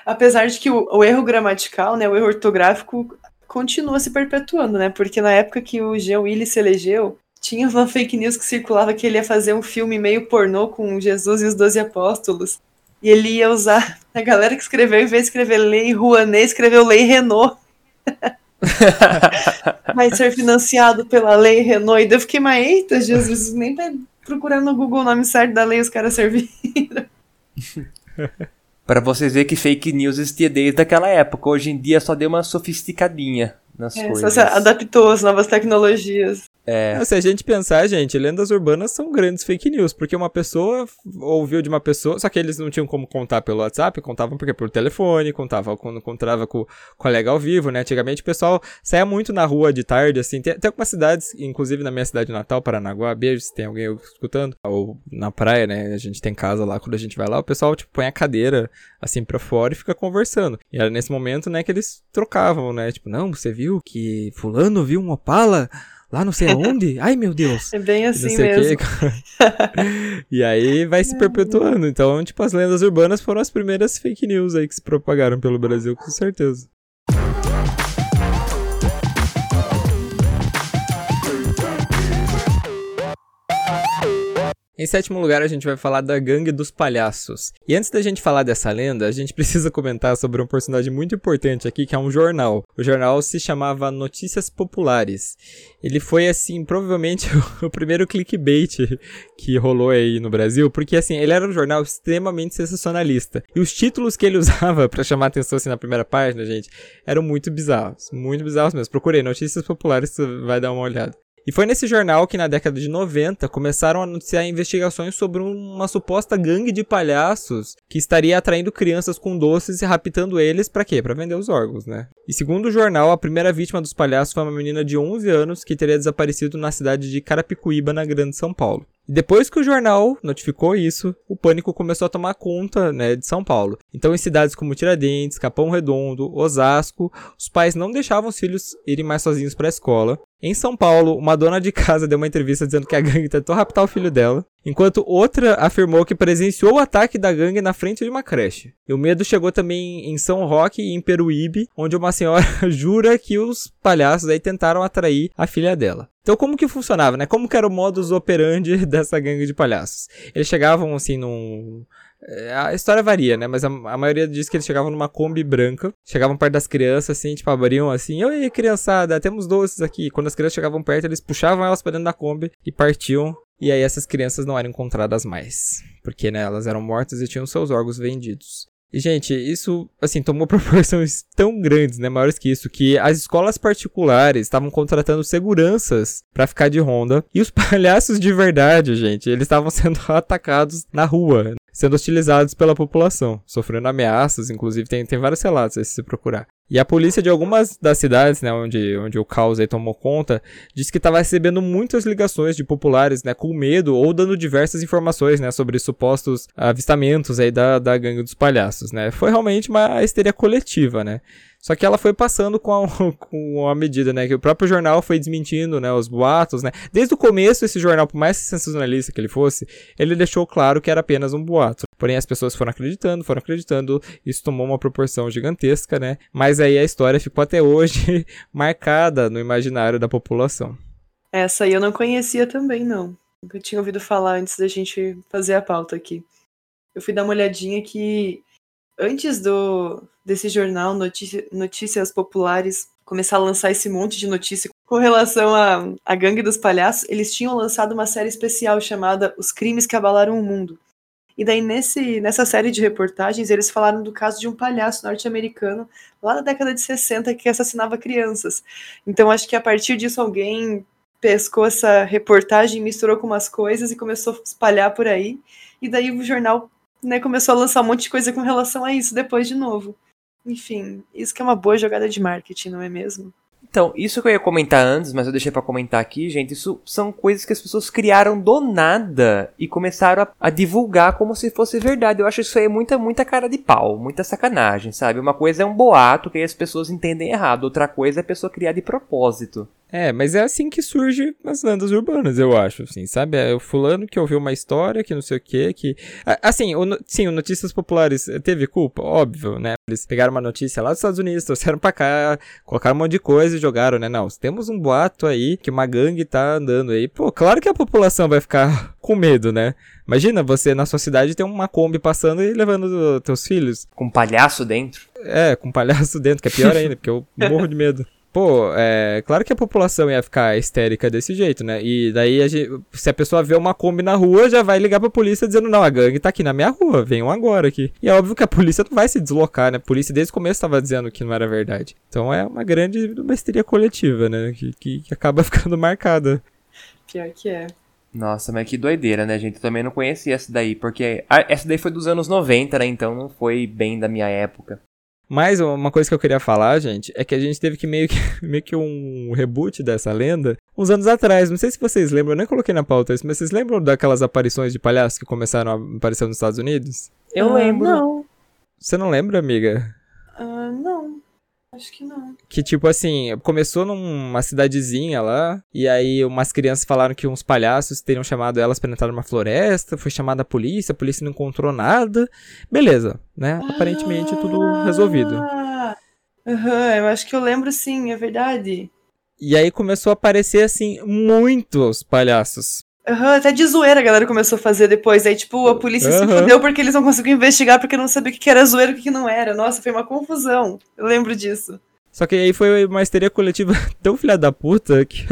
Apesar de que o, o erro gramatical, né, o erro ortográfico continua se perpetuando, né? Porque na época que o Jean Willis se elegeu, tinha uma fake news que circulava que ele ia fazer um filme meio pornô com Jesus e os Doze Apóstolos. E ele ia usar. A galera que escreveu, em vez de escrever Lei Rouanet, escreveu Lei Renault. Vai ser financiado pela Lei Renault. E daí eu fiquei, mas eita, Jesus, nem pra procurar no Google o nome certo da lei os caras serviram. Para vocês verem que fake news existia desde aquela época. Hoje em dia só deu uma sofisticadinha nas É, coisas. só se adaptou às novas tecnologias. É. Se a gente pensar, gente, lendas urbanas são grandes fake news, porque uma pessoa ouviu de uma pessoa, só que eles não tinham como contar pelo WhatsApp, contavam porque por telefone, contavam quando encontrava com o colega ao vivo, né? Antigamente o pessoal saía muito na rua de tarde, assim. Tem, tem algumas cidades, inclusive na minha cidade natal, Paranaguá, beijo se tem alguém escutando, ou na praia, né? A gente tem casa lá, quando a gente vai lá, o pessoal, tipo, põe a cadeira assim pra fora e fica conversando. E era nesse momento, né, que eles trocavam, né? Tipo, não, você viu que fulano viu um Opala? Lá não sei aonde. Ai, meu Deus. É bem assim mesmo. e aí vai se perpetuando. Então, tipo, as lendas urbanas foram as primeiras fake news aí que se propagaram pelo Brasil, com certeza. Em sétimo lugar, a gente vai falar da Gangue dos Palhaços. E antes da gente falar dessa lenda, a gente precisa comentar sobre um personagem muito importante aqui, que é um jornal. O jornal se chamava Notícias Populares. Ele foi, assim, provavelmente o primeiro clickbait que rolou aí no Brasil, porque, assim, ele era um jornal extremamente sensacionalista. E os títulos que ele usava para chamar atenção, assim, na primeira página, gente, eram muito bizarros. Muito bizarros mesmo. Procurei Notícias Populares, vai dar uma olhada. E foi nesse jornal que, na década de 90, começaram a noticiar investigações sobre uma suposta gangue de palhaços que estaria atraindo crianças com doces e raptando eles para quê? Para vender os órgãos, né? E segundo o jornal, a primeira vítima dos palhaços foi uma menina de 11 anos que teria desaparecido na cidade de Carapicuíba, na Grande São Paulo. E depois que o jornal notificou isso, o pânico começou a tomar conta né, de São Paulo. Então, em cidades como Tiradentes, Capão Redondo, Osasco, os pais não deixavam os filhos irem mais sozinhos para a escola. Em São Paulo, uma dona de casa deu uma entrevista dizendo que a gangue tentou raptar o filho dela, enquanto outra afirmou que presenciou o ataque da gangue na frente de uma creche. E o medo chegou também em São Roque e em Peruíbe, onde uma senhora jura que os palhaços aí tentaram atrair a filha dela. Então como que funcionava, né? Como que era o modus operandi dessa gangue de palhaços? Eles chegavam assim num é, a história varia, né? Mas a, a, maioria diz que eles chegavam numa Kombi branca, chegavam perto das crianças, assim, tipo, abriam assim, oi, criançada, temos doces aqui. Quando as crianças chegavam perto, eles puxavam elas pra dentro da Kombi e partiam. E aí essas crianças não eram encontradas mais. Porque, né, elas eram mortas e tinham seus órgãos vendidos. E, gente, isso, assim, tomou proporções tão grandes, né, maiores que isso, que as escolas particulares estavam contratando seguranças para ficar de ronda. E os palhaços de verdade, gente, eles estavam sendo atacados na rua sendo hostilizados pela população, sofrendo ameaças, inclusive tem, tem vários relatos aí se você procurar. E a polícia de algumas das cidades, né, onde, onde o caos aí tomou conta, disse que estava recebendo muitas ligações de populares, né, com medo ou dando diversas informações, né, sobre supostos avistamentos aí da, da gangue dos palhaços, né. Foi realmente uma histeria coletiva, né. Só que ela foi passando com a, com a medida, né? Que o próprio jornal foi desmentindo, né? Os boatos, né? Desde o começo, esse jornal, por mais sensacionalista que ele fosse, ele deixou claro que era apenas um boato. Porém, as pessoas foram acreditando, foram acreditando, isso tomou uma proporção gigantesca, né? Mas aí a história ficou até hoje marcada no imaginário da população. Essa aí eu não conhecia também, não. Eu tinha ouvido falar antes da gente fazer a pauta aqui. Eu fui dar uma olhadinha que antes do desse jornal Notícia, Notícias Populares começar a lançar esse monte de notícia com relação à, à gangue dos palhaços, eles tinham lançado uma série especial chamada Os Crimes que Abalaram o Mundo. E daí, nesse, nessa série de reportagens, eles falaram do caso de um palhaço norte-americano lá na década de 60 que assassinava crianças. Então, acho que a partir disso alguém pescou essa reportagem, misturou com umas coisas e começou a espalhar por aí. E daí o jornal né, começou a lançar um monte de coisa com relação a isso depois de novo. Enfim, isso que é uma boa jogada de marketing, não é mesmo? Então, isso que eu ia comentar antes, mas eu deixei para comentar aqui, gente, isso são coisas que as pessoas criaram do nada e começaram a, a, divulgar como se fosse verdade. Eu acho isso aí muita, muita cara de pau, muita sacanagem, sabe? Uma coisa é um boato que aí as pessoas entendem errado, outra coisa é a pessoa criar de propósito. É, mas é assim que surge as lendas urbanas, eu acho, assim, sabe? É o fulano que ouviu uma história, que não sei o quê, que... Assim, o, sim, o Notícias Populares teve culpa, óbvio, né? Eles pegaram uma notícia lá dos Estados Unidos, trouxeram pra cá, colocaram um monte de coisa e jogaram, né? Não, temos um boato aí que uma gangue tá andando aí. Pô, claro que a população vai ficar com medo, né? Imagina você na sua cidade ter uma Kombi passando e levando teus filhos. Com um palhaço dentro? É, com um palhaço dentro, que é pior ainda, porque eu morro de medo. Pô, é claro que a população ia ficar histérica desse jeito, né? E daí, a gente, se a pessoa vê uma Kombi na rua, já vai ligar pra polícia dizendo: Não, a gangue tá aqui na minha rua, venham agora aqui. E é óbvio que a polícia não vai se deslocar, né? A polícia desde o começo tava dizendo que não era verdade. Então é uma grande histeria coletiva, né? Que, que, que acaba ficando marcada Pior que é. Nossa, mas que doideira, né, gente? Eu também não conhecia essa daí, porque essa daí foi dos anos 90, né? Então não foi bem da minha época. Mas uma coisa que eu queria falar, gente, é que a gente teve que meio que, meio que um reboot dessa lenda uns anos atrás. Não sei se vocês lembram, eu nem coloquei na pauta isso, mas vocês lembram daquelas aparições de palhaços que começaram a aparecer nos Estados Unidos? Eu Ah, lembro. Não. Você não lembra, amiga? Ah, não. Acho que não. Que tipo assim, começou numa cidadezinha lá, e aí umas crianças falaram que uns palhaços teriam chamado elas pra entrar numa floresta, foi chamada a polícia, a polícia não encontrou nada. Beleza, né? Aparentemente tudo resolvido. Ah, Aham, eu acho que eu lembro sim, é verdade. E aí começou a aparecer assim muitos palhaços. Aham, até de zoeira a galera começou a fazer depois. Aí, tipo, a polícia se Aham. fudeu porque eles não conseguiam investigar porque não sabia o que era zoeira e o que não era. Nossa, foi uma confusão. Eu lembro disso. Só que aí foi uma histeria coletiva tão filha da puta que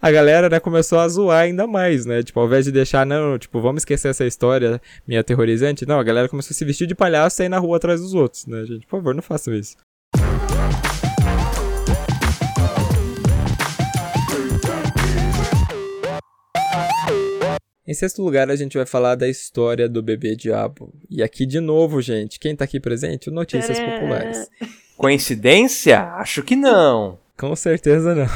a galera, né, começou a zoar ainda mais, né? Tipo, ao invés de deixar, não, tipo, vamos esquecer essa história meio aterrorizante, não, a galera começou a se vestir de palhaço e sair na rua atrás dos outros, né, gente? Por favor, não façam isso. Em sexto lugar, a gente vai falar da história do bebê diabo. E aqui de novo, gente, quem tá aqui presente? O Notícias Tcharam! Populares. Coincidência? Acho que não. Com certeza não.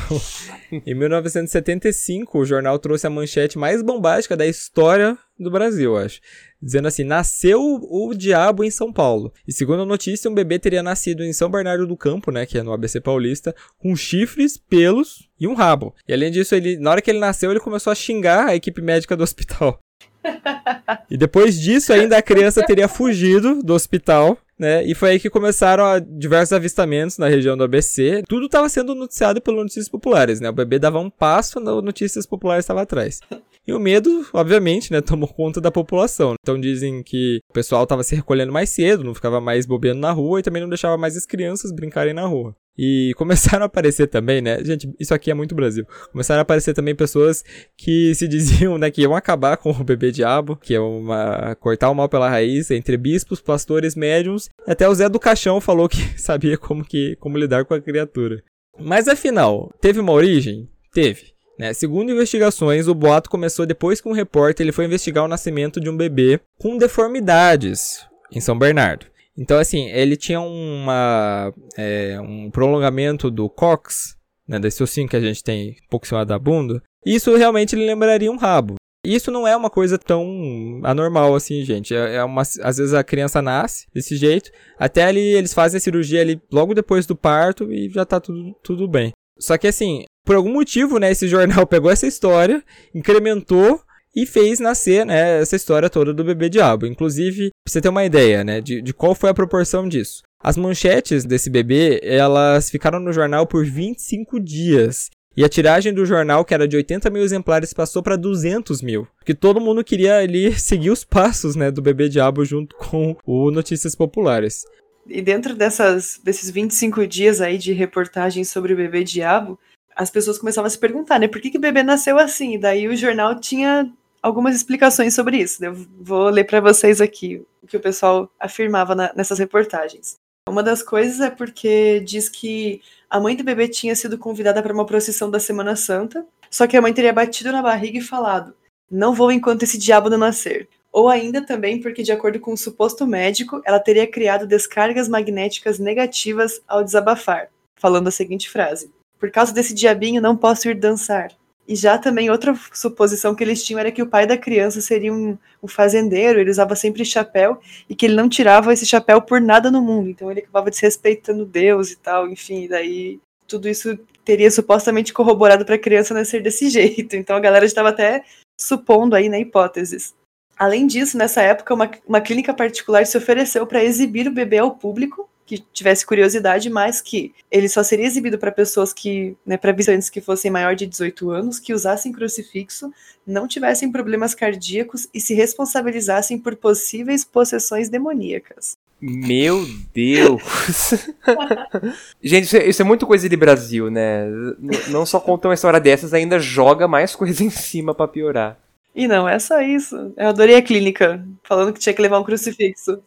em 1975, o jornal trouxe a manchete mais bombástica da história do Brasil, eu acho. Dizendo assim: nasceu o diabo em São Paulo. E segundo a notícia, um bebê teria nascido em São Bernardo do Campo, né, que é no ABC Paulista, com chifres, pelos e um rabo. E além disso, ele, na hora que ele nasceu, ele começou a xingar a equipe médica do hospital. E depois disso, ainda a criança teria fugido do hospital, né? E foi aí que começaram diversos avistamentos na região do ABC. Tudo estava sendo noticiado pelo Notícias Populares, né? O bebê dava um passo, no Notícias Populares estava atrás. E o medo, obviamente, né, tomou conta da população. Então dizem que o pessoal estava se recolhendo mais cedo, não ficava mais bobeando na rua e também não deixava mais as crianças brincarem na rua. E começaram a aparecer também, né? Gente, isso aqui é muito Brasil. Começaram a aparecer também pessoas que se diziam, né, que iam acabar com o bebê diabo, que iam uma, cortar o mal pela raiz entre bispos, pastores, médiums. Até o Zé do Caixão falou que sabia como, que, como lidar com a criatura. Mas afinal, teve uma origem? Teve. Né? Segundo investigações, o boato começou depois que um repórter ele foi investigar o nascimento de um bebê com deformidades em São Bernardo. Então, assim, ele tinha uma, é, um prolongamento do cox, né, desse ossinho que a gente tem um pouco em cima da bunda. Isso realmente lembraria um rabo. Isso não é uma coisa tão anormal assim, gente. É é uma, às vezes a criança nasce desse jeito, até ali eles fazem a cirurgia ali logo depois do parto e já tá tudo, tudo bem. Só que assim, por algum motivo, né, esse jornal pegou essa história, incrementou e fez nascer, né, essa história toda do bebê diabo. Inclusive, pra você ter uma ideia, né, de, de qual foi a proporção disso. As manchetes desse bebê, elas ficaram no jornal por 25 dias. E a tiragem do jornal, que era de 80 mil exemplares, passou para 200 mil. Porque todo mundo queria ali seguir os passos, né, do bebê diabo junto com o Notícias Populares. E dentro dessas, desses 25 dias aí de reportagem sobre o bebê diabo, as pessoas começavam a se perguntar, né, por que, que o bebê nasceu assim? E daí o jornal tinha algumas explicações sobre isso. Eu vou ler para vocês aqui o que o pessoal afirmava na- nessas reportagens. Uma das coisas é porque diz que a mãe do bebê tinha sido convidada para uma procissão da Semana Santa, só que a mãe teria batido na barriga e falado: Não vou enquanto esse diabo não nascer. Ou ainda também porque, de acordo com um suposto médico, ela teria criado descargas magnéticas negativas ao desabafar, falando a seguinte frase: Por causa desse diabinho, não posso ir dançar. E já também outra suposição que eles tinham era que o pai da criança seria um, um fazendeiro, ele usava sempre chapéu e que ele não tirava esse chapéu por nada no mundo. Então ele acabava desrespeitando Deus e tal, enfim, daí tudo isso teria supostamente corroborado para a criança nascer desse jeito. Então a galera estava até supondo aí, né, hipóteses. Além disso, nessa época, uma, uma clínica particular se ofereceu para exibir o bebê ao público que tivesse curiosidade, mas que ele só seria exibido para pessoas que, né, para visitantes que fossem maior de 18 anos, que usassem crucifixo, não tivessem problemas cardíacos e se responsabilizassem por possíveis possessões demoníacas. Meu Deus! Gente, isso é, isso é muito coisa de Brasil, né? N- não só conta uma história dessas, ainda joga mais coisa em cima pra piorar. E não é só isso. Eu adorei a clínica, falando que tinha que levar um crucifixo.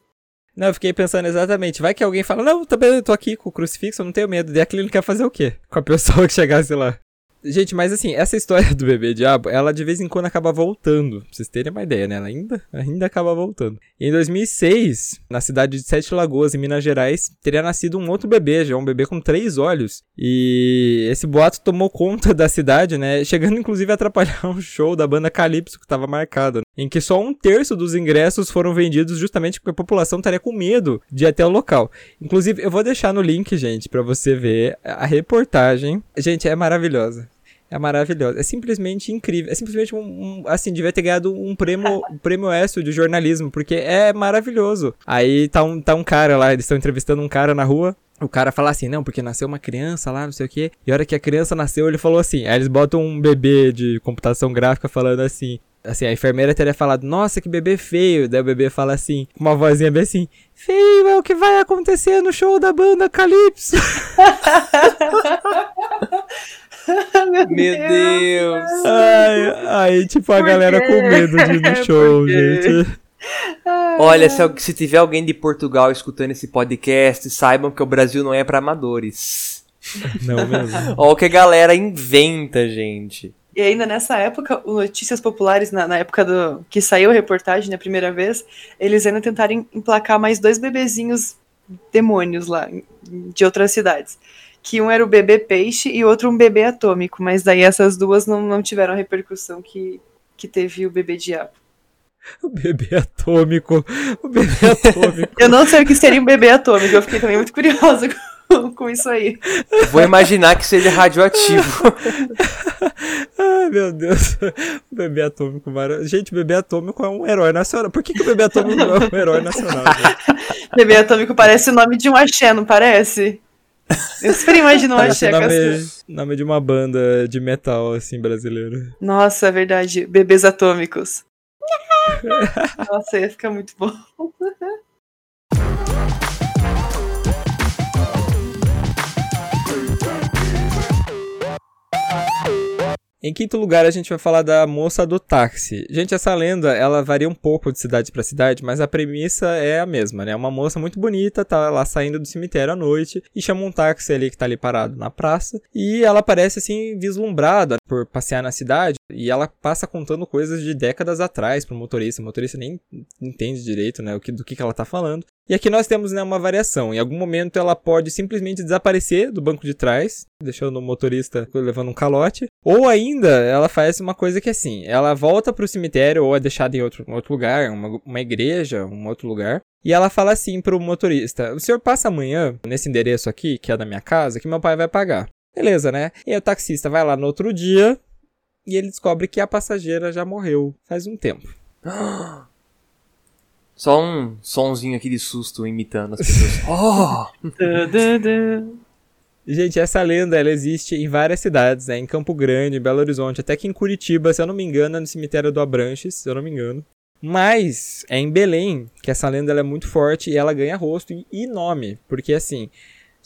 Não, eu fiquei pensando exatamente. Vai que alguém fala, não, também eu tô aqui com o crucifixo, eu não tenho medo. E a clínica ia fazer o quê? Com a pessoa que chegasse lá. Gente, mas assim, essa história do bebê diabo, ela de vez em quando acaba voltando. Pra vocês terem uma ideia, né? Ela ainda, ainda acaba voltando. Em 2006, na cidade de Sete Lagoas, em Minas Gerais, teria nascido um outro bebê, já um bebê com três olhos. E esse boato tomou conta da cidade, né? Chegando inclusive a atrapalhar um show da banda Calypso que estava marcado, em que só um terço dos ingressos foram vendidos justamente porque a população estaria com medo de ir até o local. Inclusive, eu vou deixar no link, gente, para você ver a reportagem. Gente, é maravilhosa. É maravilhosa. É simplesmente incrível. É simplesmente um, um assim, devia ter ganhado um prêmio, um prêmio ESSO de jornalismo, porque é maravilhoso. Aí tá um, tá um cara lá, eles estão entrevistando um cara na rua. O cara fala assim, não, porque nasceu uma criança lá, não sei o quê. E a hora que a criança nasceu, ele falou assim. Aí eles botam um bebê de computação gráfica falando assim. Assim, a enfermeira teria falado, nossa, que bebê feio. Daí o bebê fala assim, com uma vozinha bem assim, feio é o que vai acontecer no show da banda Calypso. Meu, Deus! Ai, aí, tipo, a Por galera quê? com medo de ir no show, gente. Olha, se, se tiver alguém de Portugal escutando esse podcast, saibam que o Brasil não é pra amadores. Não mesmo. Olha o que a galera inventa, gente. E ainda nessa época, o Notícias Populares, na, na época do que saiu a reportagem na primeira vez, eles ainda tentaram emplacar mais dois bebezinhos demônios lá, de outras cidades. Que um era o bebê peixe e outro um bebê atômico, mas daí essas duas não, não tiveram a repercussão que, que teve o bebê diabo. O bebê atômico. O bebê atômico. Eu não sei o que seria um bebê atômico, eu fiquei também muito curiosa com, isso aí. Vou imaginar que seja radioativo. Ai, meu Deus. O bebê atômico. mara- Gente, o bebê atômico é um herói nacional. Por que, que o bebê atômico não é um herói nacional? gente? Bebê atômico parece o nome de um axé, não parece? Eu super imagino um axé nome, essa... nome de uma banda de metal, assim, brasileiro. Nossa, é verdade. Bebês atômicos. Nossa, ia ficar muito bom. Em quinto lugar, a gente vai falar da moça do táxi. Gente, essa lenda, ela varia um pouco de cidade para cidade, mas a premissa é a mesma, né? Uma moça muito bonita tá lá saindo do cemitério à noite e chama um táxi ali que tá ali parado na praça. E ela parece assim vislumbrada por passear na cidade e ela passa contando coisas de décadas atrás pro motorista. O motorista nem entende direito, né, o que, do que, que ela tá falando. E aqui nós temos né, uma variação. Em algum momento ela pode simplesmente desaparecer do banco de trás, deixando o motorista levando um calote. Ou ainda ela faz uma coisa que assim, ela volta pro cemitério ou é deixada em outro, outro lugar, uma, uma igreja, um outro lugar. E ela fala assim pro motorista: O senhor passa amanhã nesse endereço aqui, que é da minha casa, que meu pai vai pagar. Beleza, né? E aí o taxista vai lá no outro dia e ele descobre que a passageira já morreu faz um tempo. Só um sonzinho aqui de susto imitando as pessoas. Oh! Gente, essa lenda ela existe em várias cidades, né? Em Campo Grande, em Belo Horizonte, até que em Curitiba, se eu não me engano, é no cemitério do Abranches, se eu não me engano. Mas é em Belém que essa lenda ela é muito forte e ela ganha rosto e nome, porque assim,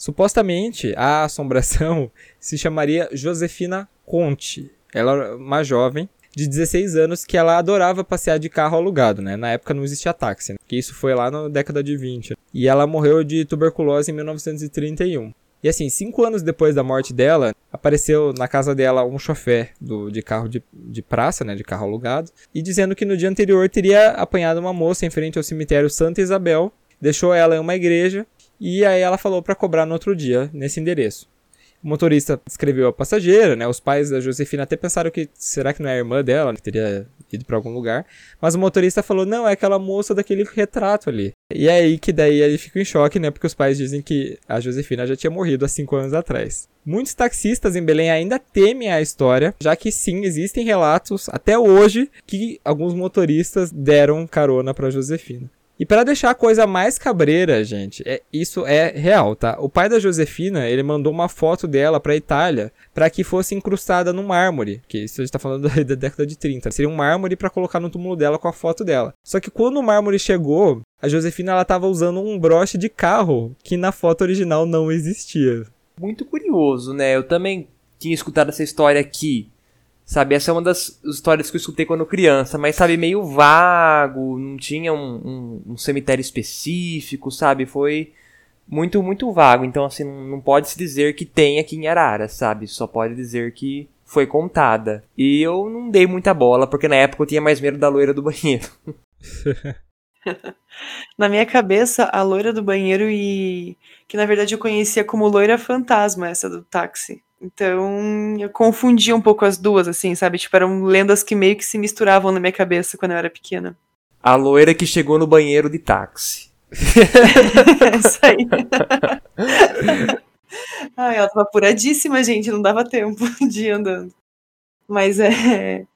supostamente a assombração se chamaria Josefina Conte. Ela era uma jovem de 16 anos que ela adorava passear de carro alugado, né? Na época não existia táxi, né? que isso foi lá na década de 20. E ela morreu de tuberculose em 1931. E assim, cinco anos depois da morte dela, apareceu na casa dela um chofé do, de carro de, de praça, né, de carro alugado, e dizendo que no dia anterior teria apanhado uma moça em frente ao cemitério Santa Isabel, deixou ela em uma igreja, e aí ela falou para cobrar no outro dia, nesse endereço. O motorista escreveu a passageira, né? Os pais da Josefina até pensaram que será que não é a irmã dela, que teria ido para algum lugar. Mas o motorista falou: "Não, é aquela moça daquele retrato ali". E é aí que daí ele fica em choque, né? Porque os pais dizem que a Josefina já tinha morrido há cinco anos atrás. Muitos taxistas em Belém ainda temem a história, já que sim, existem relatos até hoje que alguns motoristas deram carona para Josefina. E para deixar a coisa mais cabreira, gente, é, isso é real, tá? O pai da Josefina, ele mandou uma foto dela pra Itália para que fosse incrustada no mármore, que isso a gente tá falando da, da década de 30. Seria um mármore para colocar no túmulo dela com a foto dela. Só que quando o mármore chegou, a Josefina ela tava usando um broche de carro que na foto original não existia. Muito curioso, né? Eu também tinha escutado essa história aqui. Sabe, essa é uma das histórias que eu escutei quando criança, mas sabe, meio vago, não tinha um, um, um cemitério específico, sabe? Foi muito, muito vago. Então, assim, não, pode se dizer que tem aqui em Arara, sabe? Só pode dizer que foi contada. E eu não dei muita bola, porque na época eu tinha mais medo da loira do banheiro. na minha cabeça, a loira do banheiro e. que na verdade eu conhecia como loira fantasma, essa do táxi. Então eu confundia um pouco as duas, assim, sabe? Tipo, eram lendas que meio que se misturavam na minha cabeça quando eu era pequena. A loira que chegou no banheiro de táxi. é isso aí. Ai, ela tava apuradíssima, gente, não dava tempo de ir andando. Mas é.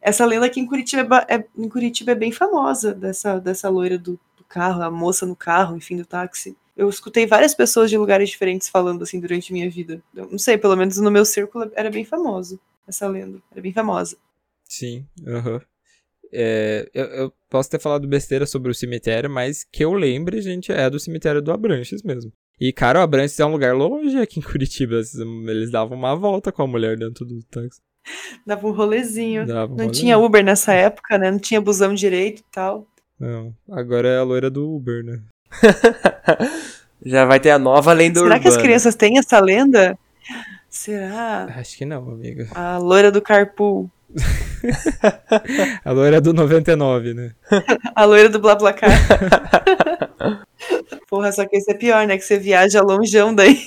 Essa lenda aqui em Curitiba é, em Curitiba é bem famosa, dessa, dessa loira do, do carro, a moça no carro, enfim, do táxi eu escutei várias pessoas de lugares diferentes falando assim durante minha vida. Eu não sei, pelo menos no meu círculo era bem famoso essa lenda. Era bem famosa. Sim, aham. Uhum. É, eu, eu, posso ter falado besteira sobre o cemitério, mas que eu lembre, gente, é do cemitério do Abranches mesmo. E, cara, o Abranches é um lugar longe aqui em Curitiba. Eles davam uma volta com a mulher dentro do táxi. Dava um rolezinho. Dava um não rolezinho. tinha Uber nessa época, né? Não tinha busão direito e tal. Não, agora é a loira do Uber, né? Já vai ter a nova lenda Será urbana. que as crianças têm essa lenda? Será? Acho que não, amiga. A loira do carpool. a loira do 99, né? a loira do BlaBlaCar. Porra, só que esse é pior, né? Que você viaja longeão daí.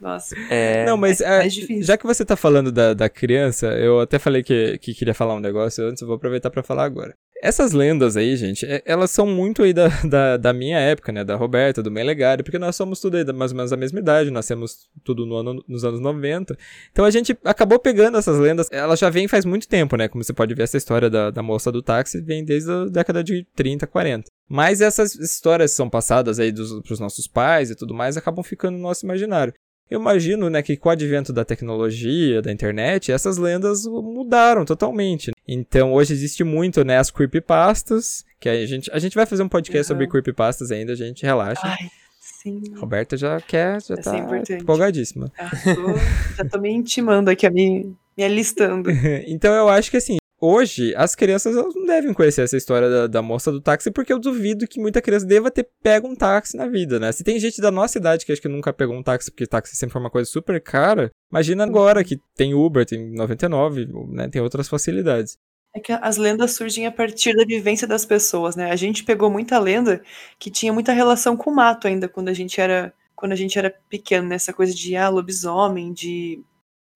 Nossa. É... Não, mas é, já que você tá falando da, da criança, eu até falei que, que queria falar um negócio antes, eu vou aproveitar para falar agora. Essas lendas aí, gente, é, elas são muito aí da, da, da, minha época, né? Da Roberta, do Melegari, porque nós somos tudo aí mais ou menos da mesma idade, nascemos tudo no ano, nos anos 90. Então a gente acabou pegando essas lendas, elas já vêm faz muito tempo, né? Como você pode ver, essa história da, da moça do táxi vem desde a década de 30, 40. Mas essas histórias são passadas aí dos, pros nossos pais e tudo mais, acabam ficando no nosso imaginário. Eu imagino, né, que com o advento da tecnologia, da internet, essas lendas mudaram totalmente. Então, hoje existe muito, né, as creepypastas, que a gente, a gente vai fazer um podcast uhum. sobre creepypastas ainda, a gente relaxa. Ai, sim. Roberta já quer, já tá empolgadíssima. Já tô, já tô me intimando aqui, me, me alistando. então, eu acho que assim, Hoje, as crianças não devem conhecer essa história da, da, moça do táxi, porque eu duvido que muita criança deva ter pego um táxi na vida, né? Se tem gente da nossa idade que acho que nunca pegou um táxi, porque táxi sempre foi uma coisa super cara, imagina agora que tem Uber, tem 99, né? Tem outras facilidades. É que as lendas surgem a partir da vivência das pessoas, né? A gente pegou muita lenda que tinha muita relação com o mato ainda quando a gente era, quando a gente era pequeno, né? coisa de ah, lobisomem, de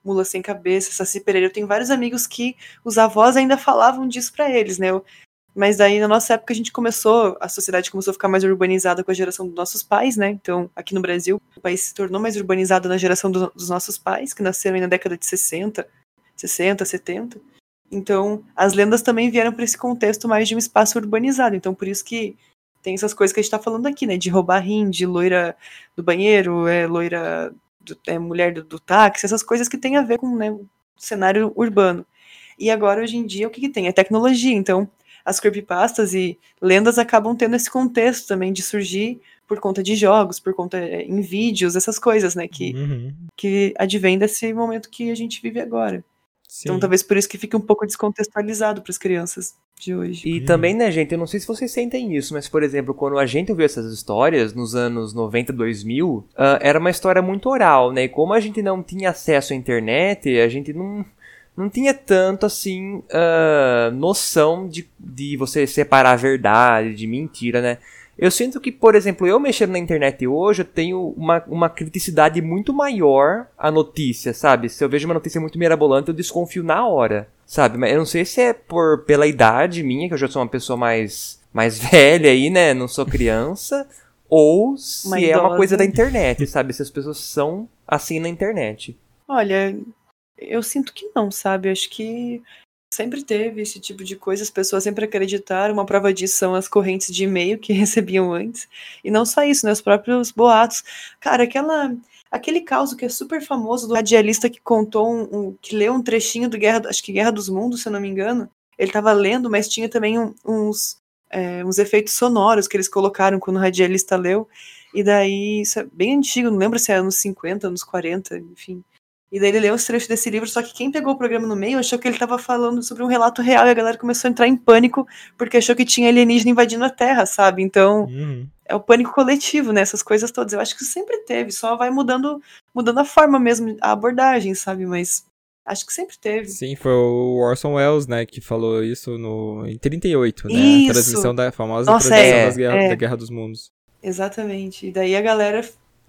Mula Sem Cabeça, Saci Pereira. Eu tenho vários amigos que os avós ainda falavam disso para eles, né? Eu, mas daí, na nossa época, a gente começou, a sociedade começou a ficar mais urbanizada com a geração dos nossos pais, né? Então, aqui no Brasil, o país se tornou mais urbanizado na geração do, dos nossos pais, que nasceram aí na década de 60, 60, 70. Então, as lendas também vieram para esse contexto mais de um espaço urbanizado. Então, por isso que tem essas coisas que a gente está falando aqui, né? De roubar rim, de loira do banheiro, é, loira do, é, mulher do, do, táxi, essas coisas que tem a ver com né, o cenário urbano. E agora, hoje em dia, o que, que tem? É tecnologia. Então, as creepypastas e lendas acabam tendo esse contexto também de surgir por conta de jogos, por conta é, em vídeos, essas coisas, né, que, uhum. que advém desse momento que a gente vive agora. Sim. Então, talvez por isso que fique um pouco descontextualizado para as crianças de hoje. E também, né, gente, eu não sei se vocês sentem isso, mas, por exemplo, quando a gente ouviu essas histórias nos anos 90, 2000, uh, era uma história muito oral, né? E como a gente não tinha acesso à internet, a gente não, não tinha tanto, assim, uh, noção de, de você separar a verdade de mentira, né? Eu sinto que, por exemplo, eu mexendo na internet hoje, eu tenho uma, uma criticidade muito maior à notícia, sabe? Se eu vejo uma notícia muito mirabolante, eu desconfio na hora, sabe? Mas eu não sei se é por pela idade minha, que eu já sou uma pessoa mais, mais velha aí, né? Não sou criança. ou se uma é uma coisa da internet, sabe? Se as pessoas são assim na internet. Olha, eu sinto que não, sabe? Acho que sempre teve esse tipo de coisa, as pessoas sempre acreditaram. Uma prova disso são as correntes de e-mail que recebiam antes. E não só isso, né? Os próprios boatos. Cara, aquela. Aquele caso que é super famoso do radialista que contou um, um, que leu um trechinho do Guerra, acho que Guerra dos Mundos, se eu não me engano. Ele estava lendo, mas tinha também um, uns, é, uns efeitos sonoros que eles colocaram quando o radialista leu. E daí, isso é bem antigo, não lembro se é anos 50, anos 40, enfim. E daí ele leu os trechos desse livro, só que quem pegou o programa no meio achou que ele estava falando sobre um relato real e a galera começou a entrar em pânico porque achou que tinha alienígena invadindo a Terra, sabe? Então, uhum. é o pânico coletivo, né? Essas coisas todas. Eu acho que sempre teve, só vai mudando, mudando a forma mesmo, a abordagem, sabe? Mas Acho que sempre teve. Sim, foi o Orson Welles, né, que falou isso no, em 38, né? Isso. A transmissão da famosa Nossa, transmissão é, é. da Guerra dos Mundos. Exatamente. E daí a galera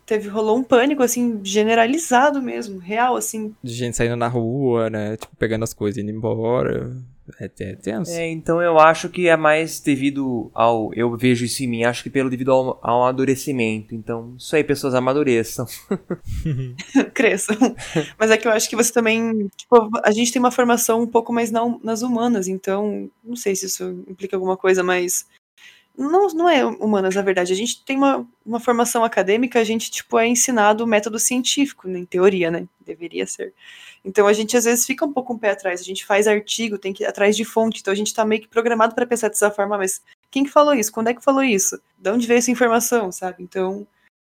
teve, rolou um pânico, assim, generalizado mesmo, real, assim. De gente saindo na rua, né? Tipo, pegando as coisas e indo embora. É, é tenso. É, então eu acho que é mais devido ao. Eu vejo isso em mim, acho que pelo devido ao, ao amadurecimento. Então, isso aí, pessoas amadureçam. cresçam. Mas é que eu acho que você também. Tipo, a gente tem uma formação um pouco mais na- nas humanas, então. Não sei se isso implica alguma coisa, mas. Não, não é humanas, na verdade. A gente tem uma, uma formação acadêmica, a gente, tipo, é ensinado o método científico, né, em teoria, né? Deveria ser. Então a gente às vezes fica um pouco um pé atrás. A gente faz artigo, tem que ir atrás de fonte. Então a gente tá meio que programado para pensar dessa forma, mas quem que falou isso? Quando é que falou isso? De onde veio essa informação, sabe? Então,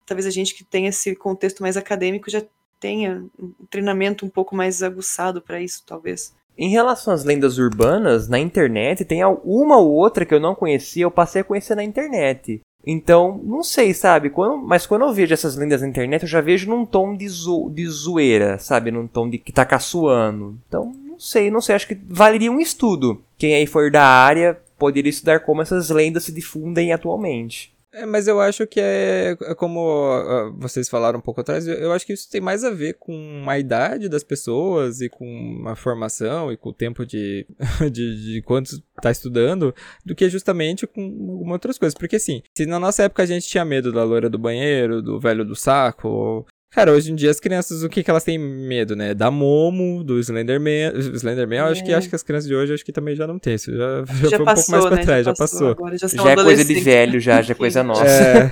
talvez a gente que tem esse contexto mais acadêmico já tenha um treinamento um pouco mais aguçado para isso, talvez. Em relação às lendas urbanas, na internet tem uma ou outra que eu não conhecia, eu passei a conhecer na internet. Então, não sei, sabe? Quando- mas quando eu vejo essas lendas na internet, eu já vejo num tom de, zo- de zoeira, sabe? Num tom de que tá caçoando. Então, não sei, não sei. Acho que valeria um estudo. Quem aí for da área poderia estudar como essas lendas se difundem atualmente. É, mas eu acho que é, é como ah, vocês falaram um pouco atrás, eu, acho que isso tem mais a ver com a idade das pessoas e com a formação e com o tempo de, de, de quanto tá estudando, do que justamente com outras coisas. Porque assim, se na nossa época a gente tinha medo da loira do banheiro, do velho do saco, Cara, hoje em dia as crianças, o que, que elas têm medo, né? Da Momo, do Slenderman. Slenderman, eu acho que É. acho que as crianças de hoje acho que também já não tem. Isso já, já, Já foi um passou, pouco mais pra né? trás, já passou. Agora já, são Já é coisa de velho, já, já é coisa nossa. É,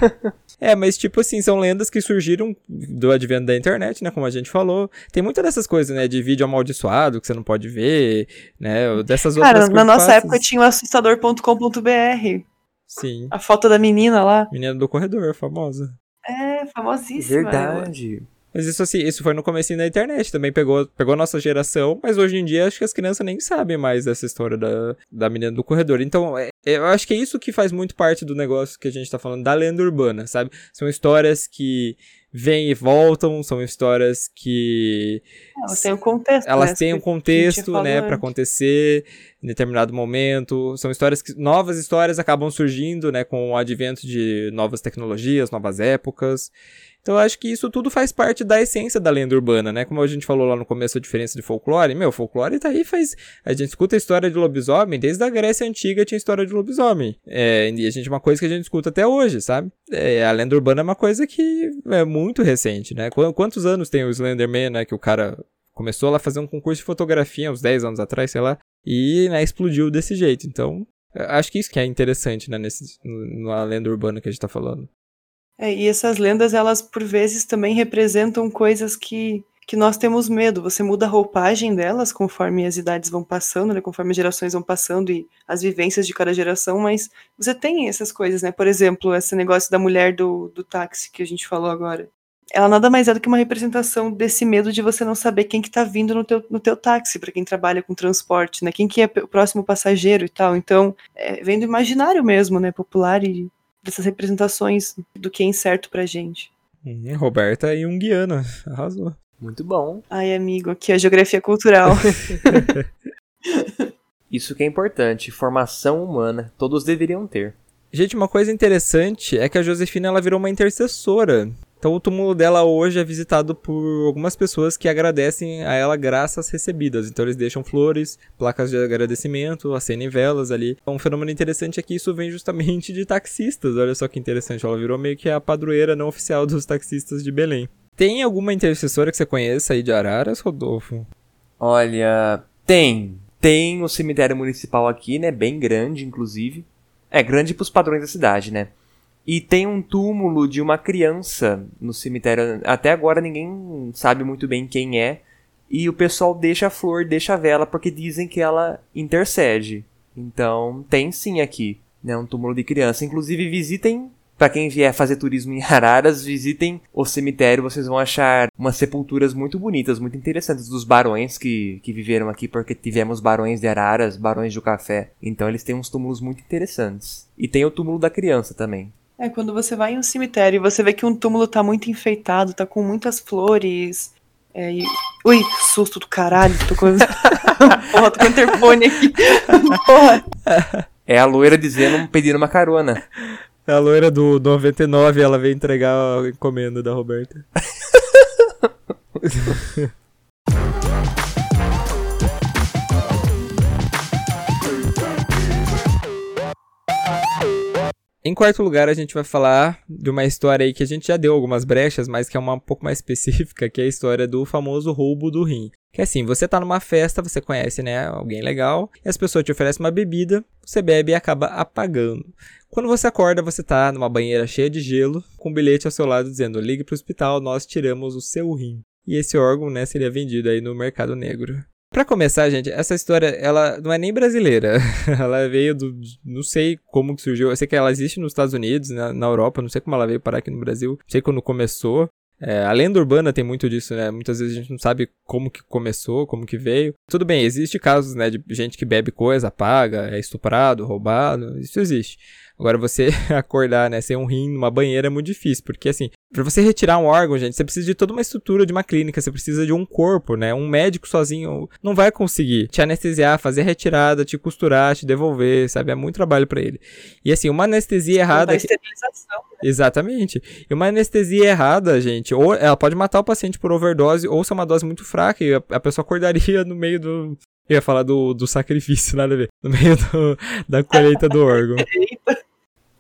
é, mas tipo assim, são lendas que surgiram do advento da internet, né? Como a gente falou. Tem muitas dessas coisas, né? De vídeo amaldiçoado que você não pode ver, né? Dessas outras Cara, coisas. na nossa época tinha o assustador.com.br. Sim. A foto da menina lá. Menina do corredor, famosa. É, famosíssima. Verdade. Mas isso assim, isso foi no comecinho da internet, também pegou, pegou a nossa geração, mas hoje em dia acho que as crianças nem sabem mais dessa história da, da menina do corredor. Então, é- eu acho que é isso que faz muito parte do negócio que a gente tá falando da lenda urbana, sabe? São histórias que vêm e voltam, são histórias que Elas têm um contexto. elas né? têm um contexto, né, para acontecer em determinado momento. São histórias que novas histórias acabam surgindo, né, com o advento de novas tecnologias, novas épocas. Então eu acho que isso tudo faz parte da essência da lenda urbana, né? Como a gente falou lá no começo a diferença de folclore, meu, folclore tá aí faz a gente escuta a história de lobisomem, desde a Grécia antiga tinha história de lobisomem. É, e a gente uma coisa que a gente escuta até hoje, sabe? É, a lenda urbana é uma coisa que é muito recente, né? Qu- Quantos anos tem o Slenderman, né, que o cara começou lá a fazer um concurso de fotografia uns 10 anos atrás, sei lá, e né, explodiu desse jeito. Então, acho que isso que é interessante, né, nesse, na lenda urbana que a gente tá falando. É, e essas lendas, elas por vezes também representam coisas que, que nós temos medo. Você muda a roupagem delas conforme as idades vão passando, né? Conforme as gerações vão passando e as vivências de cada geração, mas você tem essas coisas, né? Por exemplo, esse negócio da mulher do, do táxi que a gente falou agora. Ela nada mais é do que uma representação desse medo de você não saber quem que tá vindo no teu, no teu táxi, para quem trabalha com transporte, né? Quem que é o próximo passageiro e tal. Então, é, vem do imaginário mesmo, né? Popular e dessas representações do que é incerto pra gente. Hum, Roberta Jungiana, arrasou. Muito bom. Ai, amigo, aqui é a geografia cultural. Isso que é importante. Formação humana. Todos deveriam ter. Gente, uma coisa interessante é que a Josefina ela virou uma intercessora. Então o túmulo dela hoje é visitado por algumas pessoas que agradecem a ela graças recebidas. Então eles deixam flores, placas de agradecimento, acendem velas ali. Um fenômeno interessante é que isso vem justamente de taxistas. Olha só que interessante, ela virou meio que a padroeira não oficial dos taxistas de Belém. Tem alguma intercessora que você conheça aí de Araras, Rodolfo? Olha, tem. Tem o cemitério municipal aqui, né? Bem grande, inclusive. É grande pros padrões da cidade, né? E tem um túmulo de uma criança no cemitério. Até agora ninguém sabe muito bem quem é. E o pessoal deixa a flor, deixa a vela, porque dizem que ela intercede. Então, tem sim aqui, né? Um túmulo de criança. Inclusive, visitem. Pra quem vier fazer turismo em Araras, visitem o cemitério, vocês vão achar umas sepulturas muito bonitas, muito interessantes dos barões que, que viveram aqui, porque tivemos barões de Araras, barões do café. Então eles têm uns túmulos muito interessantes. E tem o túmulo da criança também. É, quando você vai em um cemitério e você vê que um túmulo tá muito enfeitado, tá com muitas flores, É, e... Ui, susto do caralho, tô com... Porra, tô com o interfone aqui. Porra. É a loira dizendo, pedindo uma carona. É a loira do 99, ela veio entregar a encomenda da Roberta. Em quarto lugar, a gente vai falar de uma história aí que a gente já deu algumas brechas, mas que é uma um pouco mais específica, que é a história do famoso roubo do rim. Que é assim, você tá numa festa, você conhece, né, alguém legal, e as pessoas te oferecem uma bebida, você bebe e acaba apagando. Quando você acorda, você tá numa banheira cheia de gelo, com um bilhete ao seu lado dizendo: "Ligue para o hospital, nós tiramos o seu rim". E esse órgão, né, seria vendido aí no mercado negro. Para começar, gente, essa história, ela não é nem brasileira. ela veio do. Não sei como que surgiu. Eu sei que ela existe nos Estados Unidos, na, na Europa, não sei como ela veio parar aqui no Brasil. Não sei quando começou. É, a lenda urbana tem muito disso, né? Muitas vezes a gente não sabe como que começou, como que veio. Tudo bem, existe casos, né, de gente que bebe coisa, apaga, é estuprado, roubado, isso existe. Agora, você acordar, né, sem um rim numa banheira é muito difícil, porque assim, para você retirar um órgão, gente, você precisa de toda uma estrutura de uma clínica, você precisa de um corpo, né? Um médico sozinho não vai conseguir te anestesiar, fazer a retirada, te costurar, te devolver, sabe? É muito trabalho para ele. E assim, uma anestesia errada. esterilização. Né? Exatamente. E uma anestesia errada, gente, ou ela pode matar o paciente por overdose, ou se é uma dose muito fraca e a, a pessoa acordaria no meio do. Eu ia falar do, do sacrifício, nada a ver. No meio do, da colheita do órgão.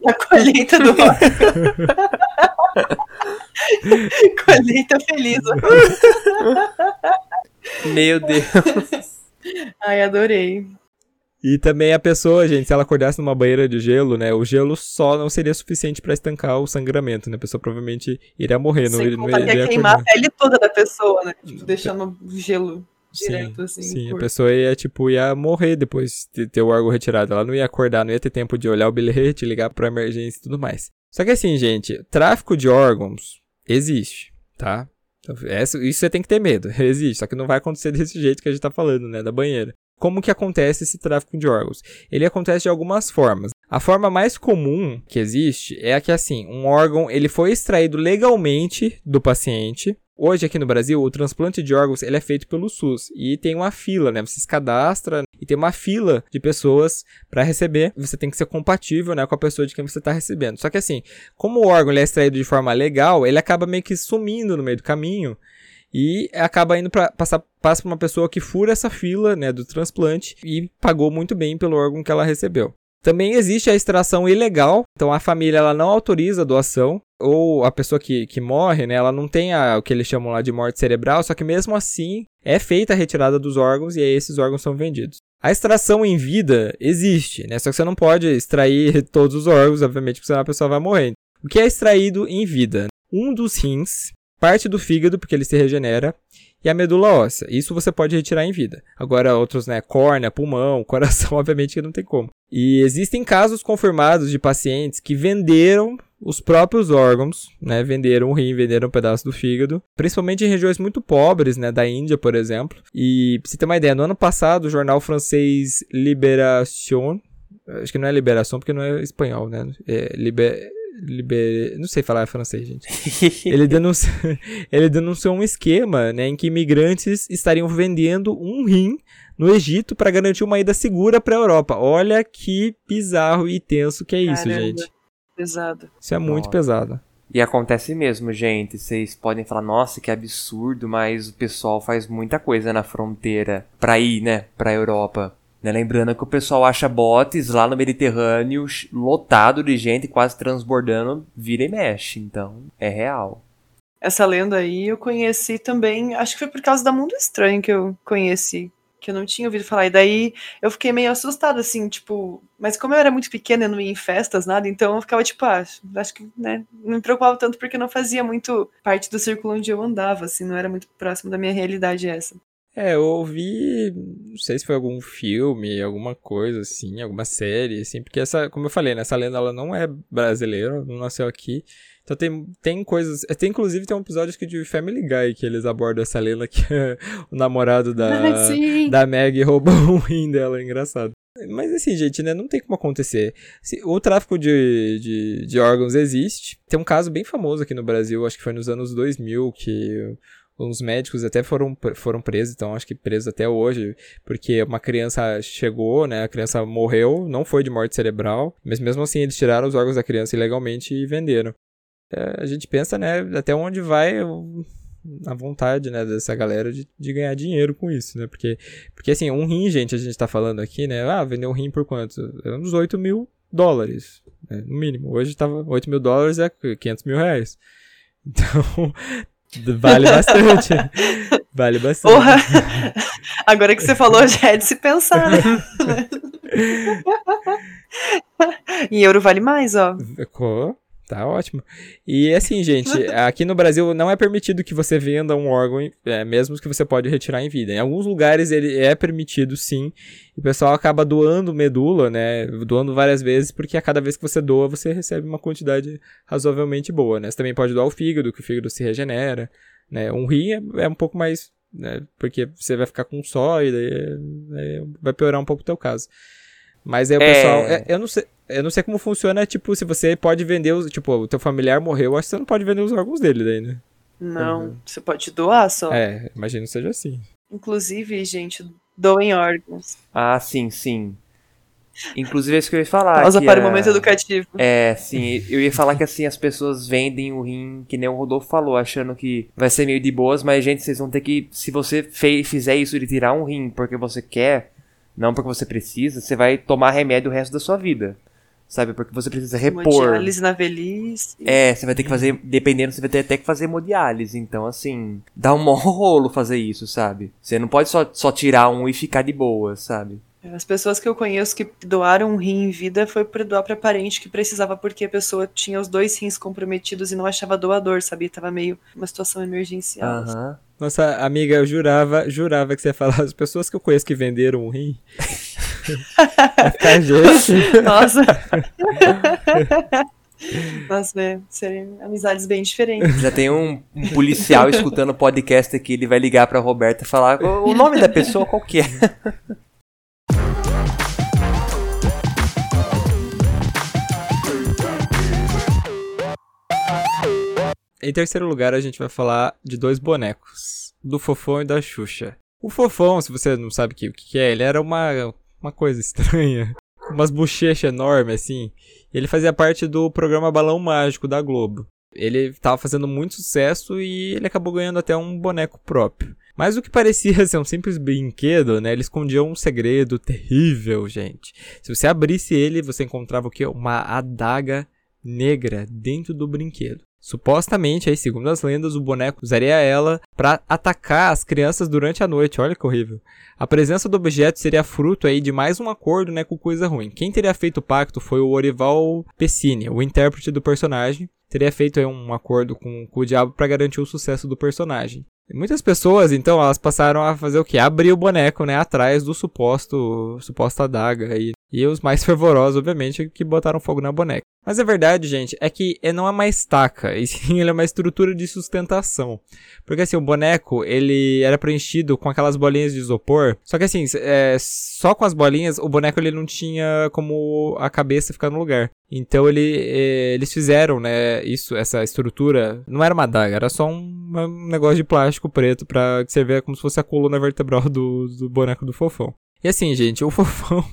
Na colheita do colheita feliz. Meu Deus. Ai, adorei. E também a pessoa, gente, se ela acordasse numa banheira de gelo, né, o gelo só não seria suficiente para estancar o sangramento, né? A pessoa provavelmente iria morrer, não, Sem não iria, iria queimar acordar. a pele toda da pessoa, né? Tipo, deixando o gelo direto, sim, assim. Sim, a pessoa ia, tipo, ia morrer depois de ter o órgão retirado. Ela não ia acordar, não ia ter tempo de olhar o bilhete, ligar pra emergência e tudo mais. Só que assim, gente, tráfico de órgãos existe, tá? Isso você tem que ter medo, existe, só que não vai acontecer desse jeito que a gente tá falando, né, da banheira. Como que acontece esse tráfico de órgãos? Ele acontece de algumas formas. A forma mais comum que existe é a que assim, um órgão ele foi extraído legalmente do paciente, Hoje aqui no Brasil, o transplante de órgãos ele é feito pelo SUS e tem uma fila, né? Você se cadastra e tem uma fila de pessoas para receber. Você tem que ser compatível, né, com a pessoa de quem você está recebendo. Só que assim, como o órgão é extraído de forma legal, ele acaba meio que sumindo no meio do caminho e acaba indo para passar passa para uma pessoa que fura essa fila, né, do transplante e pagou muito bem pelo órgão que ela recebeu. Também existe a extração ilegal, então a família ela não autoriza a doação, ou a pessoa que, que morre, né, ela não tem a, o que eles chamam lá de morte cerebral, só que mesmo assim é feita a retirada dos órgãos e aí esses órgãos são vendidos. A extração em vida existe, né, só que você não pode extrair todos os órgãos, obviamente, porque senão a pessoa vai morrer. O que é extraído em vida? Um dos rins, parte do fígado, porque ele se regenera, e a medula óssea. Isso você pode retirar em vida. Agora, outros, né, córnea, pulmão, coração, obviamente que não tem como. E existem casos confirmados de pacientes que venderam os próprios órgãos, né, venderam o rim, venderam um pedaço do fígado, principalmente em regiões muito pobres, né, da Índia, por exemplo. E pra você ter uma ideia, no ano passado, o jornal francês Libération, acho que não é Liberação porque não é espanhol, né, é Liber liber... não sei falar francês, gente. ele, denunciou, ele denunciou um esquema, né, em que imigrantes estariam vendendo um rim no Egito para garantir uma ida segura para a Europa. Olha que bizarro e tenso que é isso, Caramba. gente. Pesado. Isso é muito Nossa. pesado. E acontece mesmo, gente. Vocês podem falar, nossa, que absurdo, mas o pessoal faz muita coisa na fronteira pra ir, né, pra Europa. Né? Lembrando que o pessoal acha botes lá no Mediterrâneo lotado de gente, quase transbordando, vira e mexe. Então, é real. Essa lenda aí eu conheci também, acho que foi por causa da Mundo Estranho que eu conheci, que eu não tinha ouvido falar. E daí eu fiquei meio assustada, assim, tipo, mas como eu era muito pequena, eu não ia em festas, nada, então eu ficava tipo, ah, acho que, né, não me preocupava tanto porque não fazia muito parte do círculo onde eu andava, assim, não era muito próximo da minha realidade essa. É, eu ouvi, não sei se foi algum filme, alguma coisa assim, alguma série, assim, porque essa, como eu falei, né, essa lenda ela não é brasileira, não nasceu aqui. Então tem, tem coisas, tem inclusive tem um episódio que de Family Guy que eles abordam essa lenda que o namorado da da Meg roubou um rim dela, é engraçado. Mas assim, gente, né, não tem como acontecer. O tráfico de, de, de órgãos existe. Tem um caso bem famoso aqui no Brasil, acho que foi nos anos 2000, que Uns médicos até foram, foram presos, então acho que presos até hoje, porque uma criança chegou, né? A criança morreu, não foi de morte cerebral, mas mesmo assim eles tiraram os órgãos da criança ilegalmente e venderam. É, a gente pensa, né, até onde vai a vontade, né, dessa galera de, de ganhar dinheiro com isso, né? Porque, porque assim, um rim, gente, a gente tá falando aqui, né? Ah, vendeu um rim por quanto? É uns 8 mil dólares, né, no mínimo. Hoje tava 8 mil dólares é 500 mil reais. Então, vale bastante. vale bastante. Porra! Agora que você falou, já é de se pensar, né? em euro vale mais, ó. Tá ótimo. E assim, gente, aqui no Brasil não é permitido que você venda um órgão, é, mesmo que você pode retirar em vida. Em alguns lugares ele é permitido sim. E o pessoal acaba doando medula, né? Doando várias vezes, porque a cada vez que você doa, você recebe uma quantidade razoavelmente boa, né? Você também pode doar o fígado, que o fígado se regenera. Né? Um rim é, é um pouco mais. Né? Porque você vai ficar com um só e daí é, vai piorar um pouco o teu caso. Mas aí o pessoal. É, eu não sei. Eu não sei como funciona, tipo, se você pode vender os. Tipo, o teu familiar morreu, acho que você não pode vender os órgãos dele daí, né? Não, uhum. você pode doar só. É, imagino que seja assim. Inclusive, gente, doem órgãos. Ah, sim, sim. Inclusive, é isso que eu ia falar. Pausa para o momento educativo. É, sim. Eu ia falar que assim, as pessoas vendem o rim, que nem o Rodolfo falou, achando que vai ser meio de boas, mas, gente, vocês vão ter que. Se você fez, fizer isso de tirar um rim porque você quer, não porque você precisa, você vai tomar remédio o resto da sua vida sabe? Porque você precisa repor. Hemodiálise na velhice. É, você vai ter que fazer, dependendo, você vai ter até que fazer hemodiálise. Então, assim, dá um rolo fazer isso, sabe? Você não pode só, só tirar um e ficar de boa, sabe? As pessoas que eu conheço que doaram um rim em vida foi para doar para parente que precisava porque a pessoa tinha os dois rins comprometidos e não achava doador, sabia? Tava meio uma situação emergencial. Uhum. Nossa amiga, eu jurava, jurava que você ia falar as pessoas que eu conheço que venderam um rim. gente. Nossa. Nossa, é, seriam amizades bem diferentes. Já tem um, um policial escutando o podcast aqui, ele vai ligar pra Roberta e falar o nome da pessoa qual que é. Em terceiro lugar, a gente vai falar de dois bonecos, do Fofão e da Xuxa. O Fofão, se você não sabe o que, é, ele era uma, uma coisa estranha, umas bochechas enormes assim. Ele fazia parte do programa Balão Mágico da Globo. Ele estava fazendo muito sucesso e ele acabou ganhando até um boneco próprio. Mas o que parecia ser um simples brinquedo, né? Ele escondia um segredo terrível, gente. Se você abrisse ele, você encontrava o quê? Uma adaga negra dentro do brinquedo. Supostamente, aí, segundo as lendas, o boneco usaria ela para atacar as crianças durante a noite. Olha que horrível. A presença do objeto seria fruto aí de mais um acordo né, com coisa ruim. Quem teria feito o pacto foi o Orival Pessini, o intérprete do personagem. Teria feito aí um acordo com, com o diabo para garantir o sucesso do personagem. Muitas pessoas, então, elas passaram a fazer o que? Abrir o boneco, né, atrás do suposto, suposta adaga aí. E os mais fervorosos, obviamente, que botaram fogo na boneca. Mas a verdade, gente, é que não é uma estaca, e sim ele é uma estrutura de sustentação. Porque assim, o boneco, ele era preenchido com aquelas bolinhas de isopor. Só que assim, é, só com as bolinhas, o boneco ele não tinha como a cabeça ficar no lugar. Então ele, é, eles fizeram, né, isso, essa estrutura, não era uma adaga, era só um, um negócio de plástico preto para que servia como se fosse a coluna vertebral do, do boneco do fofão. E assim, gente, o fofão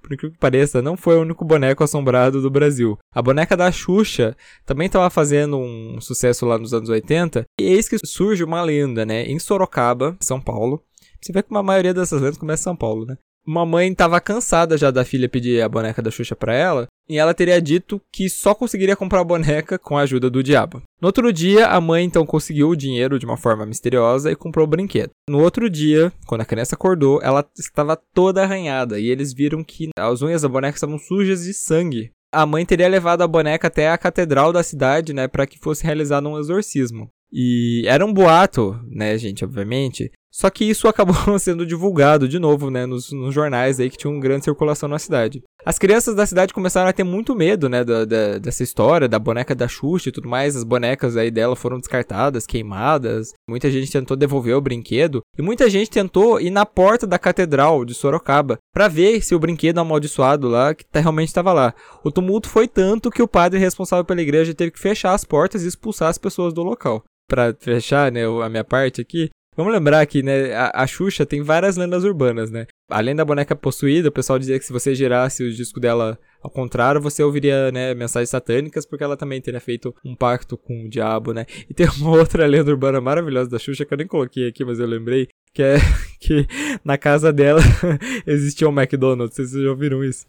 por incrível que pareça, não foi o único boneco assombrado do Brasil. A boneca da Xuxa também estava fazendo um sucesso lá nos anos 80, e eis que surge uma lenda, né, em Sorocaba, São Paulo. Você vê que a maioria dessas lendas começa em São Paulo, né? Uma mãe estava cansada já da filha pedir a boneca da Xuxa para ela, e ela teria dito que só conseguiria comprar a boneca com a ajuda do diabo. No outro dia, a mãe então conseguiu o dinheiro de uma forma misteriosa e comprou o brinquedo. No outro dia, quando a criança acordou, ela estava toda arranhada e eles viram que as unhas da boneca estavam sujas de sangue. A mãe teria levado a boneca até a catedral da cidade, né, para que fosse realizado um exorcismo. E era um boato, né, gente, obviamente, só que isso acabou sendo divulgado de novo, né, nos, nos, jornais aí que tinham grande circulação na cidade. As crianças da cidade começaram a ter muito medo, né, da, da, dessa história, da boneca da Xuxa e tudo mais. As bonecas aí dela foram descartadas, queimadas. Muita gente tentou devolver o brinquedo. E muita gente tentou ir na porta da catedral de Sorocaba para ver se o brinquedo amaldiçoado lá que tá, realmente estava lá. O tumulto foi tanto que o padre responsável pela igreja teve que fechar as portas e expulsar as pessoas do local. Pra fechar, né, a minha parte aqui, Vamos lembrar que, né, a, a Xuxa tem várias lendas urbanas, né? Além da boneca possuída, o pessoal dizia que se você girasse o disco dela ao contrário, você ouviria, né, mensagens satânicas, porque ela também teria feito um pacto com o diabo, né? E tem uma outra lenda urbana maravilhosa da Xuxa que eu nem coloquei aqui, mas eu lembrei, que é que na casa dela existia um McDonald's. Vocês já ouviram isso?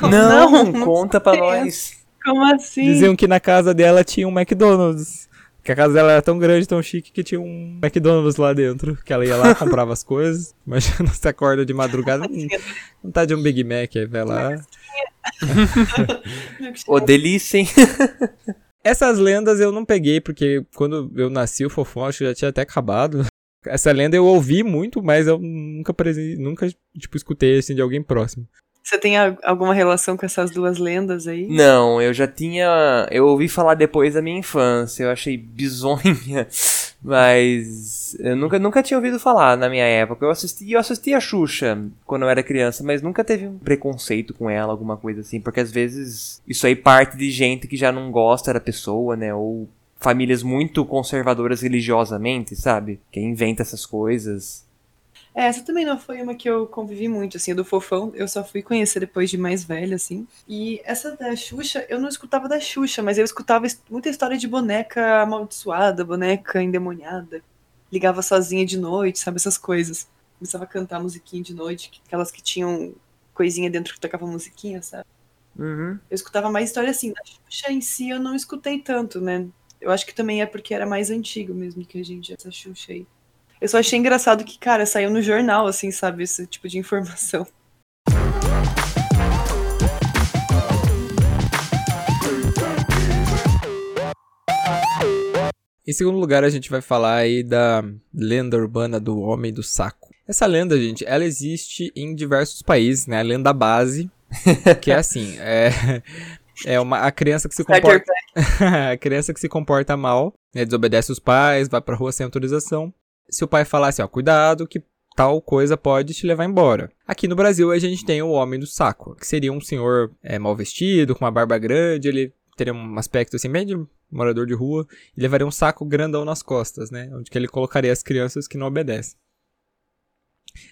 Não, não conta pra nós. Como assim? Diziam que na casa dela tinha um McDonald's. Que a casa dela era tão grande, tão chique, que tinha um McDonald's lá dentro. Que ela ia lá, comprava as coisas. Imagina, você acorda de madrugada, não tá de um Big Mac, aí vai lá. Ô, delícia, hein? Essas lendas eu não peguei, porque quando eu nasci, o Fofão acho que já tinha até acabado. Essa lenda eu ouvi muito, mas eu nunca, nunca tipo, escutei assim de alguém próximo. Você tem alguma relação com essas duas lendas aí? Não, eu já tinha. Eu ouvi falar depois da minha infância, eu achei bizonha. Mas eu nunca, nunca tinha ouvido falar na minha época. Eu assisti, eu assisti a Xuxa quando eu era criança, mas nunca teve um preconceito com ela, alguma coisa assim. Porque às vezes isso aí parte de gente que já não gosta da pessoa, né? Ou famílias muito conservadoras religiosamente, sabe? Que inventa essas coisas. É, essa também não foi uma que eu convivi muito, assim, do Fofão, eu só fui conhecer depois de mais velha, assim. E essa da Xuxa, eu não escutava da Xuxa, mas eu escutava muita história de boneca amaldiçoada, boneca endemoniada. Ligava sozinha de noite, sabe, essas coisas. Começava a cantar musiquinha de noite, aquelas que tinham coisinha dentro que tocava musiquinha, sabe? Uhum. Eu escutava mais história assim. Da Xuxa em si eu não escutei tanto, né? Eu acho que também é porque era mais antigo mesmo que a gente, essa Xuxa aí. Eu só achei engraçado que, cara, saiu no jornal, assim, sabe? Esse tipo de informação. Em segundo lugar, a gente vai falar aí da lenda urbana do Homem do Saco. Essa lenda, gente, ela existe em diversos países, né? A lenda base, que é assim, é, é uma, a criança que se comporta... a criança que se comporta mal, né, desobedece os pais, vai pra rua sem autorização, se o pai falasse, ó, cuidado que tal coisa pode te levar embora. Aqui no Brasil a gente tem o homem do saco, que seria um senhor é, mal vestido, com uma barba grande, ele teria um aspecto assim bem de morador de rua e levaria um saco grandão nas costas, né, onde que ele colocaria as crianças que não obedecem.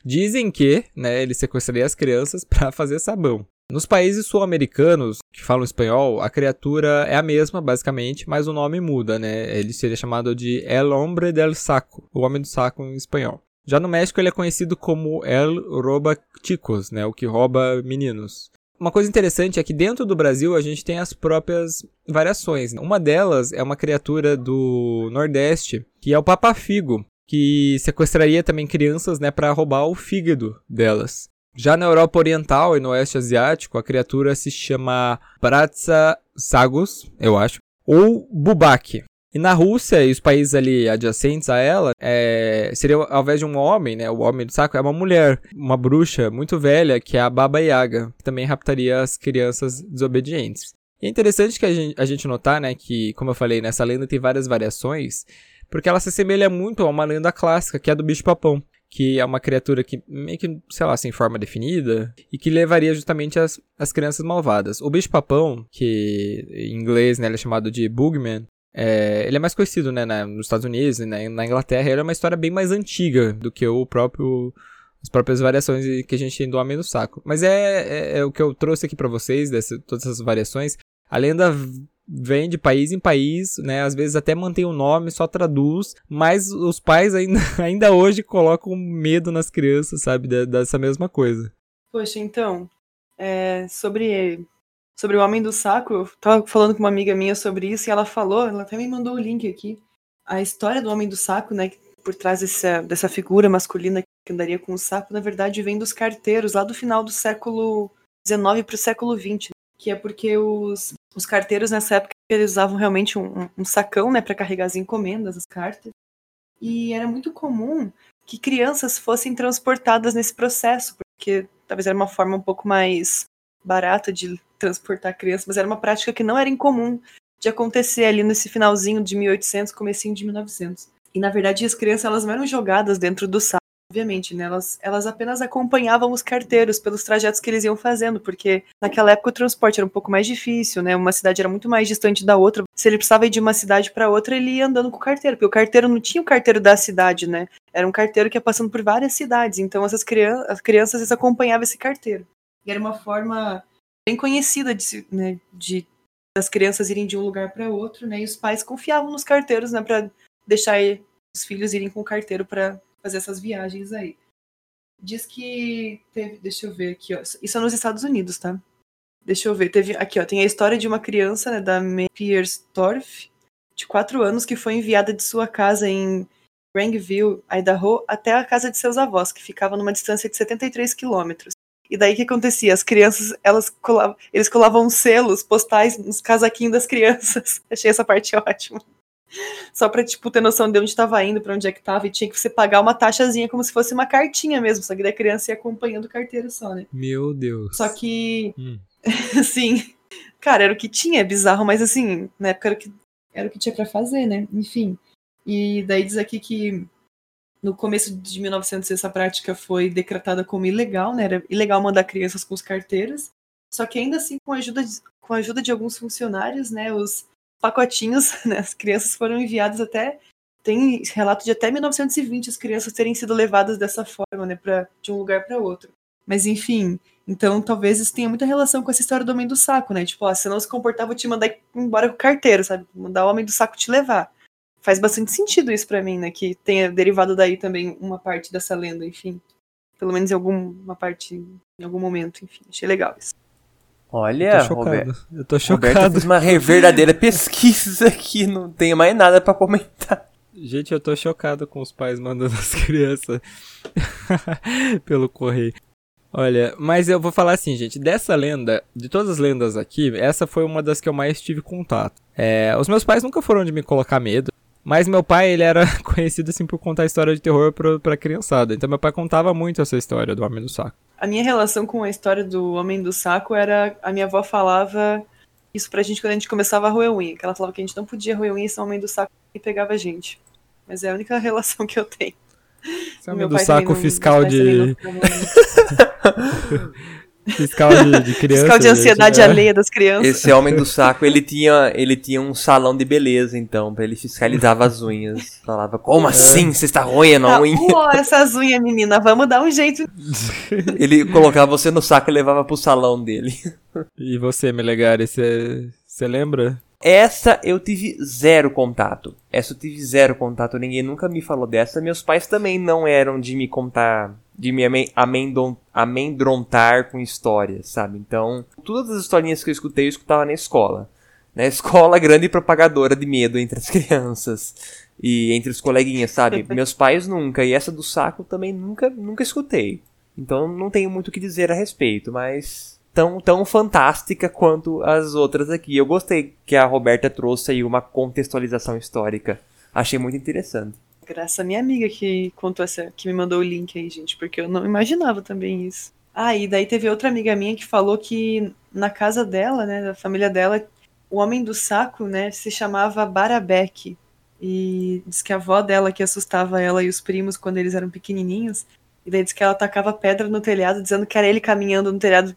Dizem que, né, ele sequestraria as crianças para fazer sabão. Nos países sul-americanos que falam espanhol, a criatura é a mesma, basicamente, mas o nome muda, né? Ele seria chamado de El Hombre del Saco, o Homem do Saco em espanhol. Já no México ele é conhecido como El Roba Chicos, né? O que rouba meninos. Uma coisa interessante é que dentro do Brasil a gente tem as próprias variações. Uma delas é uma criatura do Nordeste, que é o Papafigo, que sequestraria também crianças, né, para roubar o fígado delas. Já na Europa Oriental e no Oeste Asiático, a criatura se chama Bratsa Sagus, eu acho, ou Bubak. E na Rússia e os países ali adjacentes a ela, é, seria ao invés de um homem, né, o homem do saco, é uma mulher, uma bruxa muito velha, que é a Baba Yaga, que também raptaria as crianças desobedientes. E é interessante que a gente, a gente notar, né, que, como eu falei, nessa lenda tem várias variações, porque ela se assemelha muito a uma lenda clássica, que é a do bicho-papão que é uma criatura que meio que, sei lá, sem forma definida, e que levaria justamente as, as crianças malvadas. O bicho-papão, que em inglês né, ele é chamado de Bugman, é, ele é mais conhecido né, na, nos Estados Unidos e na, na, Inglaterra. Ele é uma história bem mais antiga do que o próprio as próprias variações que a gente tem do Homem do Saco. Mas é, é, é o que eu trouxe aqui para vocês, desse, todas essas variações. A lenda vem de país em país, né? Às vezes até mantém o nome, só traduz, mas os pais ainda, ainda hoje colocam medo nas crianças, sabe? Dessa mesma coisa. Poxa, então, é, sobre, sobre o Homem do Saco, eu tava falando com uma amiga minha sobre isso e ela falou, ela até me mandou o link aqui, a história do Homem do Saco, né? Por trás dessa, dessa figura masculina que andaria com o saco, na verdade, vem dos carteiros lá do final do século XIX para o século XX, que é porque os os carteiros nessa época eles usavam realmente um, um sacão, né, para carregar as encomendas, as cartas. E era muito comum que crianças fossem transportadas nesse processo, porque talvez era uma forma um pouco mais barata de transportar crianças, mas era uma prática que não era incomum de acontecer ali nesse finalzinho de 1800, comecinho de 1900. E na verdade as crianças elas não eram jogadas dentro do saco obviamente, né? Elas, elas apenas acompanhavam os carteiros pelos trajetos que eles iam fazendo, porque naquela época o transporte era um pouco mais difícil, né? Uma cidade era muito mais distante da outra. Se ele precisava ir de uma cidade para outra, ele ia andando com o carteiro, porque o carteiro não tinha o carteiro da cidade, né? Era um carteiro que ia passando por várias cidades. Então essas crianças, as crianças vezes acompanhavam esse carteiro. E era uma forma bem conhecida de, né, de das crianças irem de um lugar para outro, né? E os pais confiavam nos carteiros, né, para deixar os filhos irem com o carteiro para fazer essas viagens aí. Diz que teve, deixa eu ver aqui, ó. Isso é nos Estados Unidos, tá? Deixa eu ver, teve aqui, ó, tem a história de uma criança, né, da May Pierstorff, de quatro anos, que foi enviada de sua casa em Grangeville, Idaho, até a casa de seus avós, que ficava numa distância de 73 quilômetros. E daí o que acontecia? As crianças, elas colavam, eles colavam selos postais nos casaquinhos das crianças. Achei essa parte ótima. Só pra, tipo, ter noção de onde estava indo, para onde é que tava, e tinha que você pagar uma taxazinha como se fosse uma cartinha mesmo, só que da criança ia acompanhando o carteiro só, né? Meu Deus. Só que, hum. assim, cara, era o que tinha, é bizarro, mas assim, na época era o que, era o que tinha para fazer, né? Enfim. E daí diz aqui que no começo de 1900 essa prática foi decretada como ilegal, né? Era ilegal mandar crianças com os carteiros. Só que ainda assim, com a ajuda de, com a ajuda de alguns funcionários, né, os pacotinhos, né, as crianças foram enviadas até tem relato de até 1920 as crianças terem sido levadas dessa forma, né, para de um lugar para outro. Mas enfim, então talvez isso tenha muita relação com essa história do homem do saco, né? Tipo, ó, se não se comportar, vou te mandar embora com o carteiro, sabe? Mandar o homem do saco te levar faz bastante sentido isso para mim, né? Que tenha derivado daí também uma parte dessa lenda, enfim. Pelo menos em alguma parte, em algum momento, enfim. Achei legal isso. Olha, eu tô chocado. Roberto, eu tô chocado. Roberto fez uma verdadeira pesquisa aqui, não tenho mais nada para comentar. Gente, eu tô chocado com os pais mandando as crianças pelo correio. Olha, mas eu vou falar assim, gente, dessa lenda, de todas as lendas aqui, essa foi uma das que eu mais tive contato. É, os meus pais nunca foram de me colocar medo, mas meu pai, ele era conhecido assim por contar história de terror pra, pra criançada. Então meu pai contava muito essa história do Homem do Saco. A minha relação com a história do Homem do Saco era. A minha avó falava isso pra gente quando a gente começava a roer unha. Que ela falava que a gente não podia roer unha sem o Homem do Saco e pegava a gente. Mas é a única relação que eu tenho. Esse Homem do Saco fiscal de. Fiscal de, de criança. Fiscal de ansiedade gente, alheia das crianças. Esse homem do saco, ele tinha, ele tinha um salão de beleza, então, pra ele fiscalizava as unhas. Falava, como é. assim? Você está roendo a unha? Pô, essas unhas, menina, vamos dar um jeito. ele colocava você no saco e levava pro salão dele. E você, Melegari, você lembra? Essa eu tive zero contato. Essa eu tive zero contato. Ninguém nunca me falou dessa. Meus pais também não eram de me contar de me amendrontar com histórias, sabe? Então, todas as historinhas que eu escutei, eu escutava na escola. Na escola, grande propagadora de medo entre as crianças e entre os coleguinhas, sabe? Meus pais nunca, e essa do saco também nunca, nunca escutei. Então, não tenho muito o que dizer a respeito, mas tão, tão fantástica quanto as outras aqui. Eu gostei que a Roberta trouxe aí uma contextualização histórica. Achei muito interessante. Graças à minha amiga que contou essa, que me mandou o link aí, gente, porque eu não imaginava também isso. Ah, e daí teve outra amiga minha que falou que na casa dela, né, da família dela, o homem do saco, né, se chamava Barabeque. E diz que a avó dela que assustava ela e os primos quando eles eram pequenininhos. E daí diz que ela tacava pedra no telhado, dizendo que era ele caminhando no telhado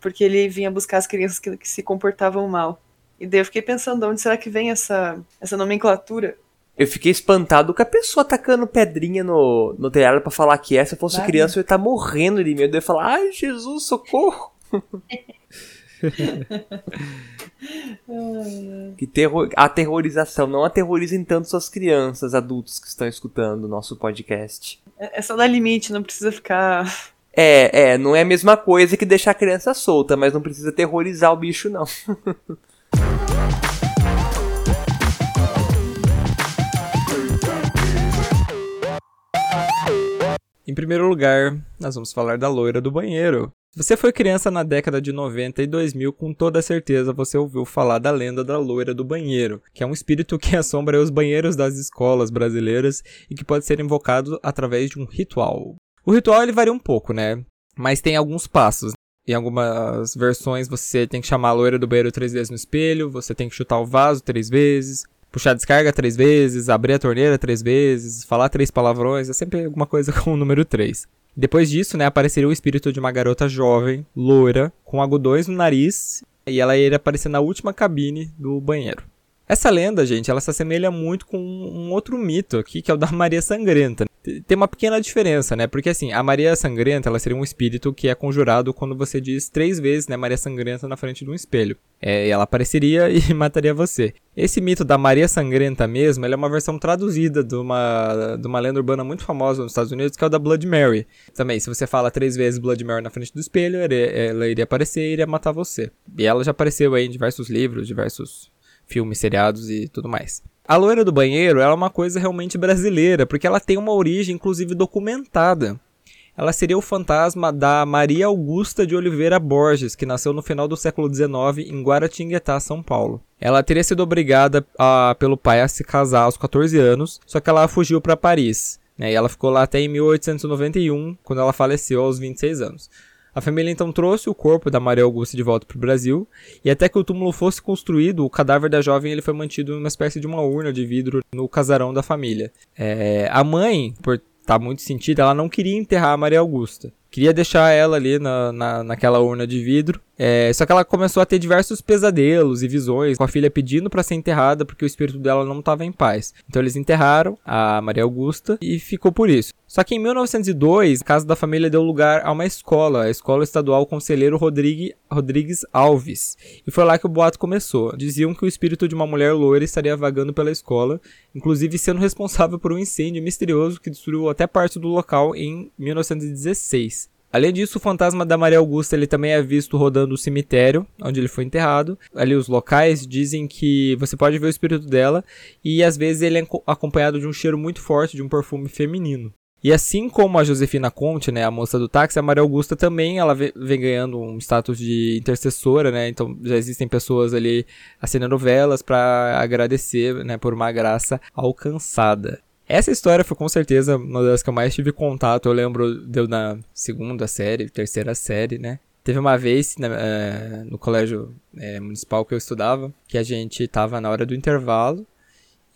porque ele vinha buscar as crianças que, que se comportavam mal. E daí eu fiquei pensando, de onde será que vem essa, essa nomenclatura? Eu fiquei espantado com a pessoa tacando pedrinha no, no telhado para falar que é. Se eu fosse Vai, criança, eu ia estar tá morrendo de medo. Eu ia falar, ai, Jesus, socorro! que terror, aterrorização. Não aterrorizem tanto suas crianças, adultos que estão escutando o nosso podcast. É, é só dar limite, não precisa ficar. É, é, não é a mesma coisa que deixar a criança solta, mas não precisa terrorizar o bicho, não. Em primeiro lugar, nós vamos falar da loira do banheiro. Se você foi criança na década de 90 e 2000, com toda certeza você ouviu falar da lenda da loira do banheiro, que é um espírito que assombra os banheiros das escolas brasileiras e que pode ser invocado através de um ritual. O ritual ele varia um pouco, né? Mas tem alguns passos. Em algumas versões você tem que chamar a loira do banheiro três vezes no espelho, você tem que chutar o vaso três vezes, puxar a descarga três vezes, abrir a torneira três vezes, falar três palavrões, é sempre alguma coisa com o número 3. Depois disso, né, apareceria o espírito de uma garota jovem, loira, com algodões no nariz, e ela iria aparecer na última cabine do banheiro. Essa lenda, gente, ela se assemelha muito com um outro mito aqui, que é o da Maria Sangrenta. Tem uma pequena diferença, né? Porque assim, a Maria Sangrenta, ela seria um espírito que é conjurado quando você diz três vezes, né, Maria Sangrenta na frente de um espelho. É, ela apareceria e mataria você. Esse mito da Maria Sangrenta mesmo, é uma versão traduzida de uma, de uma lenda urbana muito famosa nos Estados Unidos, que é o da Blood Mary. Também, se você fala três vezes Blood Mary na frente do espelho, ela iria aparecer e iria matar você. E ela já apareceu aí em diversos livros, diversos filmes, seriados e tudo mais. A loira do banheiro é uma coisa realmente brasileira, porque ela tem uma origem, inclusive, documentada. Ela seria o fantasma da Maria Augusta de Oliveira Borges, que nasceu no final do século XIX em Guaratinguetá, São Paulo. Ela teria sido obrigada a, pelo pai a se casar aos 14 anos, só que ela fugiu para Paris. Né, e ela ficou lá até em 1891, quando ela faleceu aos 26 anos. A família então trouxe o corpo da Maria Augusta de volta para o Brasil, e até que o túmulo fosse construído, o cadáver da jovem ele foi mantido em uma espécie de uma urna de vidro no casarão da família. É, a mãe, por estar tá muito sentida, ela não queria enterrar a Maria Augusta. Queria deixar ela ali na, na, naquela urna de vidro. É, só que ela começou a ter diversos pesadelos e visões, com a filha pedindo para ser enterrada porque o espírito dela não estava em paz. Então eles enterraram a Maria Augusta e ficou por isso. Só que em 1902, a casa da família deu lugar a uma escola, a Escola Estadual Conselheiro Rodrigue, Rodrigues Alves. E foi lá que o boato começou. Diziam que o espírito de uma mulher loira estaria vagando pela escola, inclusive sendo responsável por um incêndio misterioso que destruiu até parte do local em 1916. Além disso, o fantasma da Maria Augusta ele também é visto rodando o cemitério onde ele foi enterrado. Ali os locais dizem que você pode ver o espírito dela e às vezes ele é acompanhado de um cheiro muito forte de um perfume feminino. E assim como a Josefina Conte, né, a moça do táxi, a Maria Augusta também ela vem ganhando um status de intercessora, né? Então já existem pessoas ali acendendo velas para agradecer, né, por uma graça alcançada. Essa história foi com certeza uma das que eu mais tive contato. Eu lembro deu na segunda série, terceira série, né? Teve uma vez né, é, no colégio é, municipal que eu estudava que a gente tava na hora do intervalo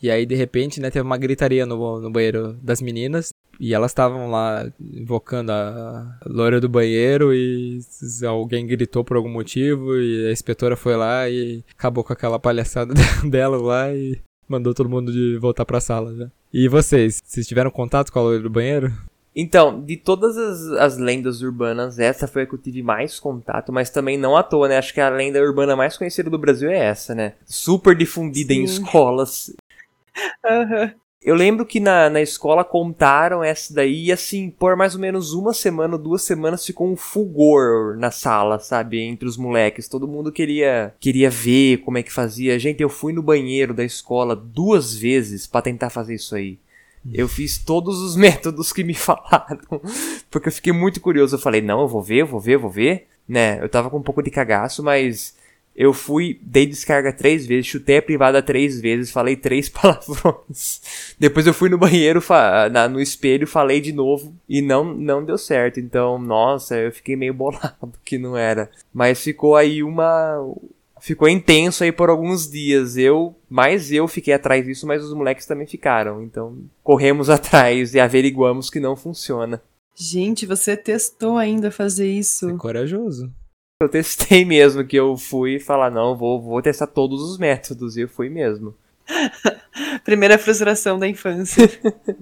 e aí de repente né, teve uma gritaria no, no banheiro das meninas e elas estavam lá invocando a loira do banheiro e alguém gritou por algum motivo e a inspetora foi lá e acabou com aquela palhaçada dela lá e mandou todo mundo de voltar pra sala já. E vocês, vocês tiveram contato com a loira do banheiro? Então, de todas as, as, lendas urbanas, essa foi a que eu tive mais contato, mas também não à toa, né? Acho que a lenda urbana mais conhecida do Brasil é essa, né? Super difundida Sim. em escolas. Uhum. Eu lembro que na, na escola contaram essa daí e assim, por mais ou menos uma semana, duas semanas ficou um fulgor na sala, sabe? Entre os moleques. Todo mundo queria queria ver como é que fazia. Gente, eu fui no banheiro da escola duas vezes para tentar fazer isso aí. Eu fiz todos os métodos que me falaram, porque eu fiquei muito curioso. Eu falei, não, eu vou ver, eu vou ver, eu vou ver. Né, eu tava com um pouco de cagaço, mas eu fui, dei descarga três vezes, chutei a privada três vezes, falei três palavrões. Depois eu fui no banheiro, na, no espelho, falei de novo e não, não deu certo. Então, nossa, eu fiquei meio bolado que não era. Mas ficou aí uma. Ficou intenso aí por alguns dias. Eu, mais eu fiquei atrás disso, mas os moleques também ficaram. Então, corremos atrás e averiguamos que não funciona. Gente, você testou ainda fazer isso? É corajoso. Eu testei mesmo, que eu fui falar, não, vou, vou testar todos os métodos, e eu fui mesmo. Primeira frustração da infância.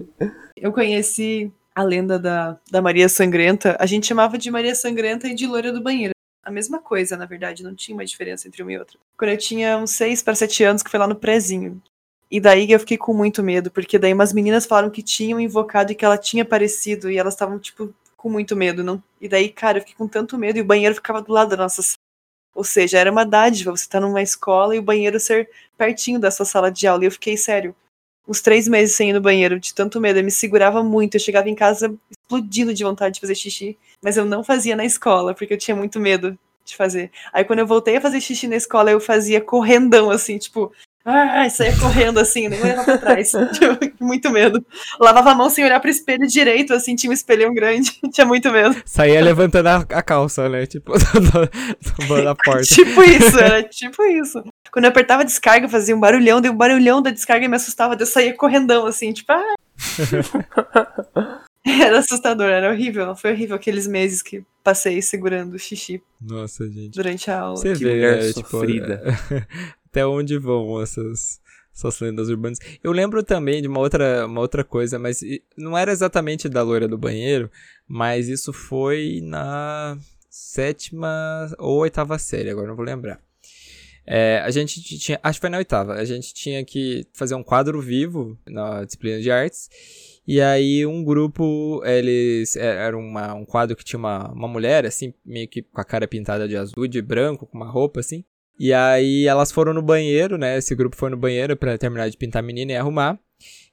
eu conheci a lenda da, da Maria Sangrenta. A gente chamava de Maria Sangrenta e de Loira do Banheiro. A mesma coisa, na verdade, não tinha uma diferença entre uma e outra. Quando eu tinha uns 6 para 7 anos, que foi lá no prezinho. E daí eu fiquei com muito medo, porque daí umas meninas falaram que tinham invocado e que ela tinha aparecido, e elas estavam, tipo, com muito medo. Não... E daí, cara, eu fiquei com tanto medo e o banheiro ficava do lado da nossa sala. Ou seja, era uma dádiva você estar tá numa escola e o banheiro ser pertinho da sua sala de aula. E eu fiquei, sério, uns três meses sem ir no banheiro, de tanto medo. Eu me segurava muito. Eu chegava em casa explodindo de vontade de fazer xixi. Mas eu não fazia na escola, porque eu tinha muito medo de fazer. Aí quando eu voltei a fazer xixi na escola, eu fazia correndão, assim, tipo, ah, saía correndo assim, nem olhava pra trás. muito medo. Lavava a mão sem olhar pro espelho direito, assim, tinha um espelhão grande. tinha muito medo. Saía levantando a, a calça, né? Tipo, da porta. tipo isso, era tipo isso. Quando eu apertava a descarga, fazia um barulhão, deu um barulhão da descarga e me assustava, eu saía correndão, assim, tipo, ah! Era assustador, era horrível. Foi horrível aqueles meses que passei segurando o xixi. Nossa, gente. Durante a aula. Você vê, né, tipo, até onde vão essas, essas lendas urbanas. Eu lembro também de uma outra, uma outra coisa, mas não era exatamente da loira do banheiro, mas isso foi na sétima ou oitava série, agora não vou lembrar. É, a gente tinha, acho que foi na oitava, a gente tinha que fazer um quadro vivo na disciplina de artes e aí um grupo, eles. É, era uma, um quadro que tinha uma, uma mulher, assim, meio que com a cara pintada de azul, de branco, com uma roupa assim. E aí elas foram no banheiro, né? Esse grupo foi no banheiro para terminar de pintar a menina e arrumar.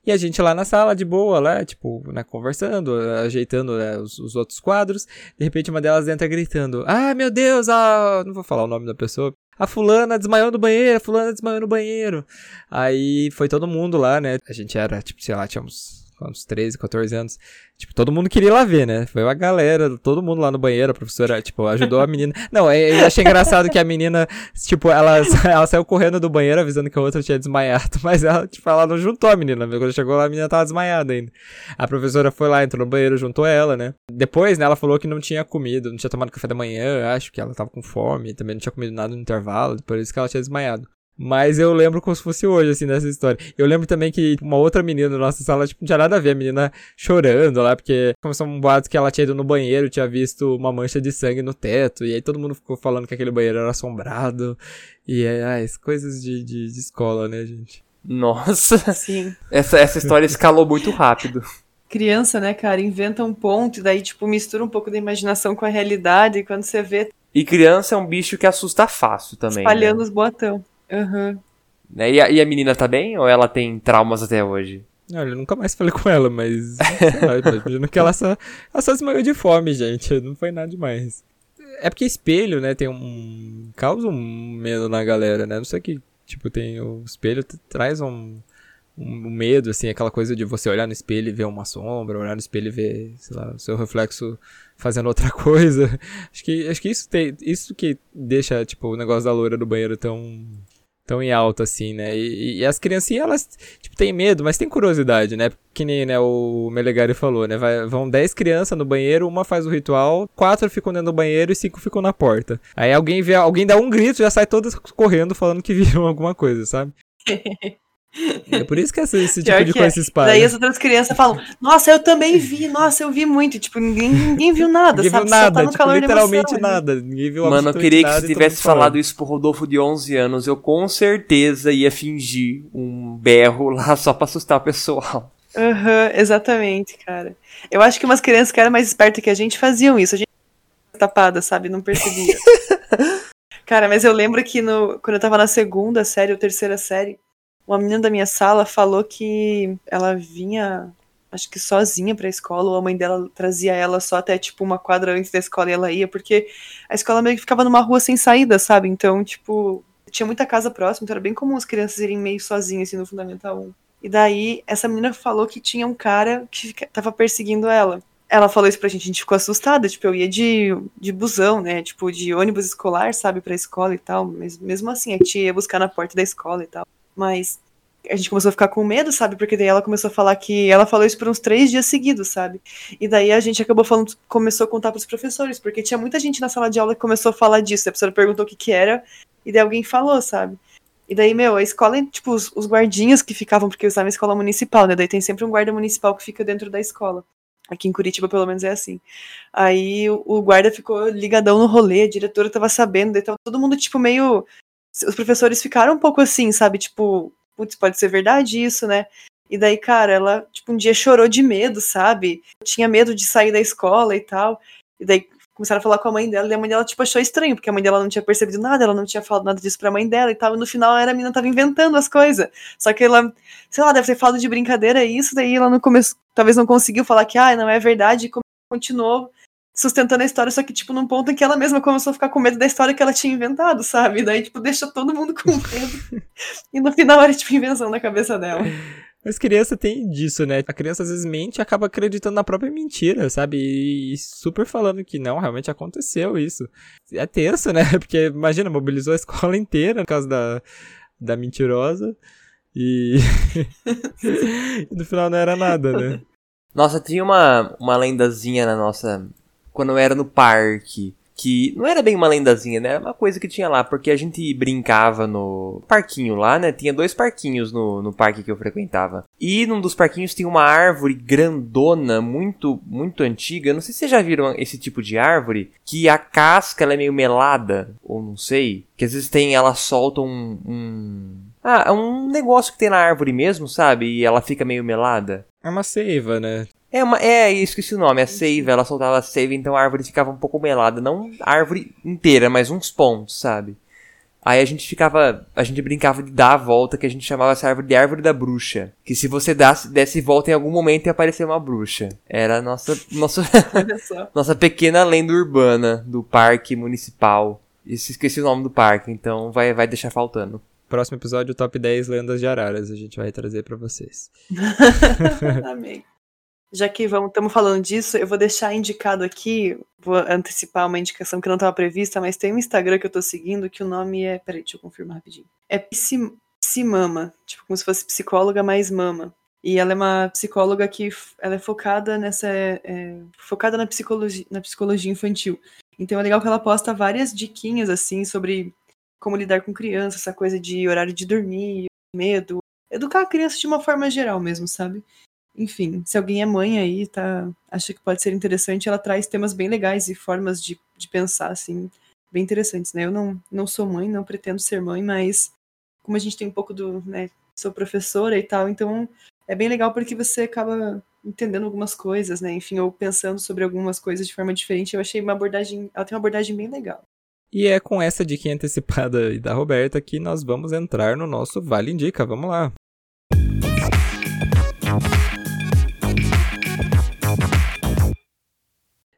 E a gente lá na sala, de boa, lá, tipo, né, conversando, ajeitando né, os, os, outros quadros. De repente uma delas entra gritando: Ah, meu Deus, ah, não vou falar o nome da pessoa. A fulana desmaiou no banheiro, a fulana desmaiou no banheiro. Aí foi todo mundo lá, né? A gente era, tipo, sei lá, tínhamos uns 13, 14 anos. Tipo, todo mundo queria ir lá ver, né? Foi uma galera, todo mundo lá no banheiro, a professora, tipo, ajudou a menina. Não, eu achei engraçado que a menina, tipo, ela, ela saiu correndo do banheiro avisando que a outra tinha desmaiado, mas ela, tipo, ela não juntou a menina. Quando chegou lá, a menina tava desmaiada ainda. A professora foi lá, entrou no banheiro, juntou ela, né? Depois, né, ela falou que não tinha comido, não tinha tomado café da manhã, acho que ela tava com fome, também não tinha comido nada no intervalo, por isso que ela tinha desmaiado. Mas eu lembro como se fosse hoje, assim, dessa história. Eu lembro também que uma outra menina da nossa sala, tipo, não tinha nada a ver, a menina chorando lá, porque começou um boato que ela tinha ido no banheiro, tinha visto uma mancha de sangue no teto, e aí todo mundo ficou falando que aquele banheiro era assombrado. E é, ai, coisas de, de, de escola, né, gente? Nossa! Sim. Essa, essa história escalou muito rápido. Criança, né, cara, inventa um ponto, e daí, tipo, mistura um pouco da imaginação com a realidade, e quando você vê. E criança é um bicho que assusta fácil também. Espalhando né? os botão. Uhum. Né? E, a, e a menina tá bem? Ou ela tem traumas até hoje? Olha, eu nunca mais falei com ela, mas. imagino que ela só, ela só de fome, gente. Não foi nada demais. É porque espelho, né, tem um. causa um medo na galera, né? Não sei que. Tipo, tem. O espelho traz um. Um medo, assim, aquela coisa de você olhar no espelho e ver uma sombra, olhar no espelho e ver, sei lá, o seu reflexo fazendo outra coisa. Acho que, acho que isso, tem, isso que deixa, tipo, o negócio da loira do banheiro tão tão em alta, assim, né? E, e, as criancinhas, elas, tipo, têm medo, mas têm curiosidade, né? Que nem né, o Melegari falou, né? Vai, vão 10 crianças no banheiro, uma faz o ritual, quatro ficam dentro do banheiro e cinco ficam na porta. Aí alguém vê, alguém dá um grito, já sai todas correndo falando que viram alguma coisa, sabe? É por isso que esse, esse tipo de coisa se espalha. Daí as outras crianças falam, nossa, eu também vi, nossa, eu vi muito. tipo, ninguém, ninguém viu nada, ninguém sabe? Viu nada, tá tipo, literalmente emoção, nada. Ninguém viu Mano, eu queria que você tivesse falado isso pro Rodolfo de 11 anos. Eu com certeza ia fingir um berro lá só pra assustar o pessoal. Aham, uhum, exatamente, cara. Eu acho que umas crianças que eram mais espertas que a gente faziam isso. A gente tapada, sabe? Não percebia. cara, mas eu lembro que no, quando eu tava na segunda série ou terceira série, uma menina da minha sala falou que ela vinha, acho que sozinha pra escola, ou a mãe dela trazia ela só até, tipo, uma quadra antes da escola e ela ia, porque a escola meio que ficava numa rua sem saída, sabe? Então, tipo, tinha muita casa próxima, então era bem comum as crianças irem meio sozinhas, assim, no Fundamental 1. E daí, essa menina falou que tinha um cara que tava perseguindo ela. Ela falou isso pra gente, a gente ficou assustada, tipo, eu ia de, de busão, né, tipo, de ônibus escolar, sabe, pra escola e tal, mas mesmo assim, a gente ia buscar na porta da escola e tal. Mas a gente começou a ficar com medo, sabe? Porque daí ela começou a falar que ela falou isso por uns três dias seguidos, sabe? E daí a gente acabou falando, começou a contar para os professores, porque tinha muita gente na sala de aula que começou a falar disso. A professora perguntou o que que era, e daí alguém falou, sabe? E daí, meu, a escola, tipo, os, os guardinhas que ficavam, porque eu estava em escola municipal, né? Daí tem sempre um guarda municipal que fica dentro da escola. Aqui em Curitiba, pelo menos, é assim. Aí o, o guarda ficou ligadão no rolê, a diretora tava sabendo, daí tava todo mundo, tipo, meio os professores ficaram um pouco assim, sabe? Tipo, putz, pode ser verdade isso, né? E daí, cara, ela, tipo, um dia chorou de medo, sabe? Tinha medo de sair da escola e tal. E daí começaram a falar com a mãe dela, e a mãe dela, tipo, achou estranho, porque a mãe dela não tinha percebido nada, ela não tinha falado nada disso pra mãe dela e tal. E no final, era a menina tava inventando as coisas. Só que ela, sei lá, deve ter falado de brincadeira isso, daí ela não começou, talvez não conseguiu falar que, ah, não é verdade, e continuou sustentando a história, só que, tipo, num ponto em que ela mesma começou a ficar com medo da história que ela tinha inventado, sabe? Daí, tipo, deixa todo mundo com medo. e no final era, tipo, invenção na cabeça dela. Mas criança tem disso, né? A criança às vezes mente e acaba acreditando na própria mentira, sabe? E super falando que não, realmente aconteceu isso. É tenso, né? Porque, imagina, mobilizou a escola inteira por causa da, da mentirosa. E... e no final não era nada, né? Nossa, tinha uma, uma lendazinha na nossa. Quando eu era no parque que não era bem uma lendazinha, né? Era uma coisa que tinha lá, porque a gente brincava no parquinho lá, né? Tinha dois parquinhos no, no parque que eu frequentava. E num dos parquinhos tinha uma árvore grandona, muito, muito antiga. Não sei se vocês já viram esse tipo de árvore, que a casca ela é meio melada, ou não sei. Que às vezes tem, ela solta um, um... Ah, é um negócio que tem na árvore mesmo, sabe? E ela fica meio melada. É uma seiva, né? É, uma, é, esqueci o nome, a seiva, ela soltava a seiva, então a árvore ficava um pouco melada. Não a árvore inteira, mas uns pontos, sabe? Aí a gente ficava, a gente brincava de dar a volta, que a gente chamava essa árvore de árvore da bruxa. Que se você desse, desse volta em algum momento ia aparecer uma bruxa. Era a nossa, nossa, nossa pequena lenda urbana do parque municipal. Esqueci o nome do parque, então vai, vai deixar faltando. Próximo episódio, top 10 lendas de araras, a gente vai trazer para vocês. Amém. Já que estamos falando disso, eu vou deixar indicado aqui, vou antecipar uma indicação que não estava prevista, mas tem um Instagram que eu estou seguindo que o nome é. Peraí, deixa eu confirmar rapidinho. É Psimama, tipo, como se fosse psicóloga mais mama. E ela é uma psicóloga que ela é focada nessa. É, focada na psicologia, na psicologia infantil. Então é legal que ela posta várias diquinhas assim sobre como lidar com criança, essa coisa de horário de dormir, medo, educar a criança de uma forma geral mesmo, sabe? Enfim, se alguém é mãe aí, tá, acha que pode ser interessante, ela traz temas bem legais e formas de, de pensar, assim, bem interessantes, né? Eu não, não sou mãe, não pretendo ser mãe, mas como a gente tem um pouco do, né, sou professora e tal, então é bem legal porque você acaba entendendo algumas coisas, né? Enfim, ou pensando sobre algumas coisas de forma diferente. Eu achei uma abordagem, ela tem uma abordagem bem legal. E é com essa dica antecipada da Roberta que nós vamos entrar no nosso Vale Indica. Vamos lá.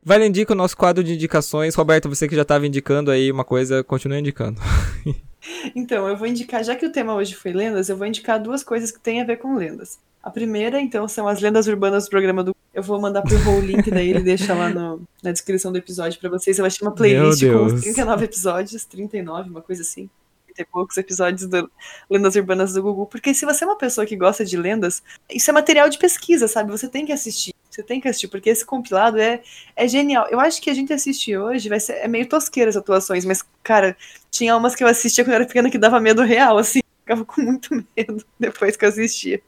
Vale indica o nosso quadro de indicações. Roberto, você que já estava indicando aí uma coisa, continue indicando. então, eu vou indicar, já que o tema hoje foi lendas, eu vou indicar duas coisas que têm a ver com lendas. A primeira, então, são as lendas urbanas do programa do. Eu vou mandar pro o link, daí ele deixa lá no, na descrição do episódio para vocês. Eu achei uma playlist com uns 39 episódios, 39, uma coisa assim. Tem poucos episódios do Lendas Urbanas do Google. Porque se você é uma pessoa que gosta de lendas, isso é material de pesquisa, sabe? Você tem que assistir. Você tem que assistir, porque esse compilado é, é genial. Eu acho que a gente assiste hoje, vai ser, é meio tosqueira as atuações, mas, cara, tinha umas que eu assistia quando eu era pequena que dava medo real, assim. Ficava com muito medo depois que eu assistia.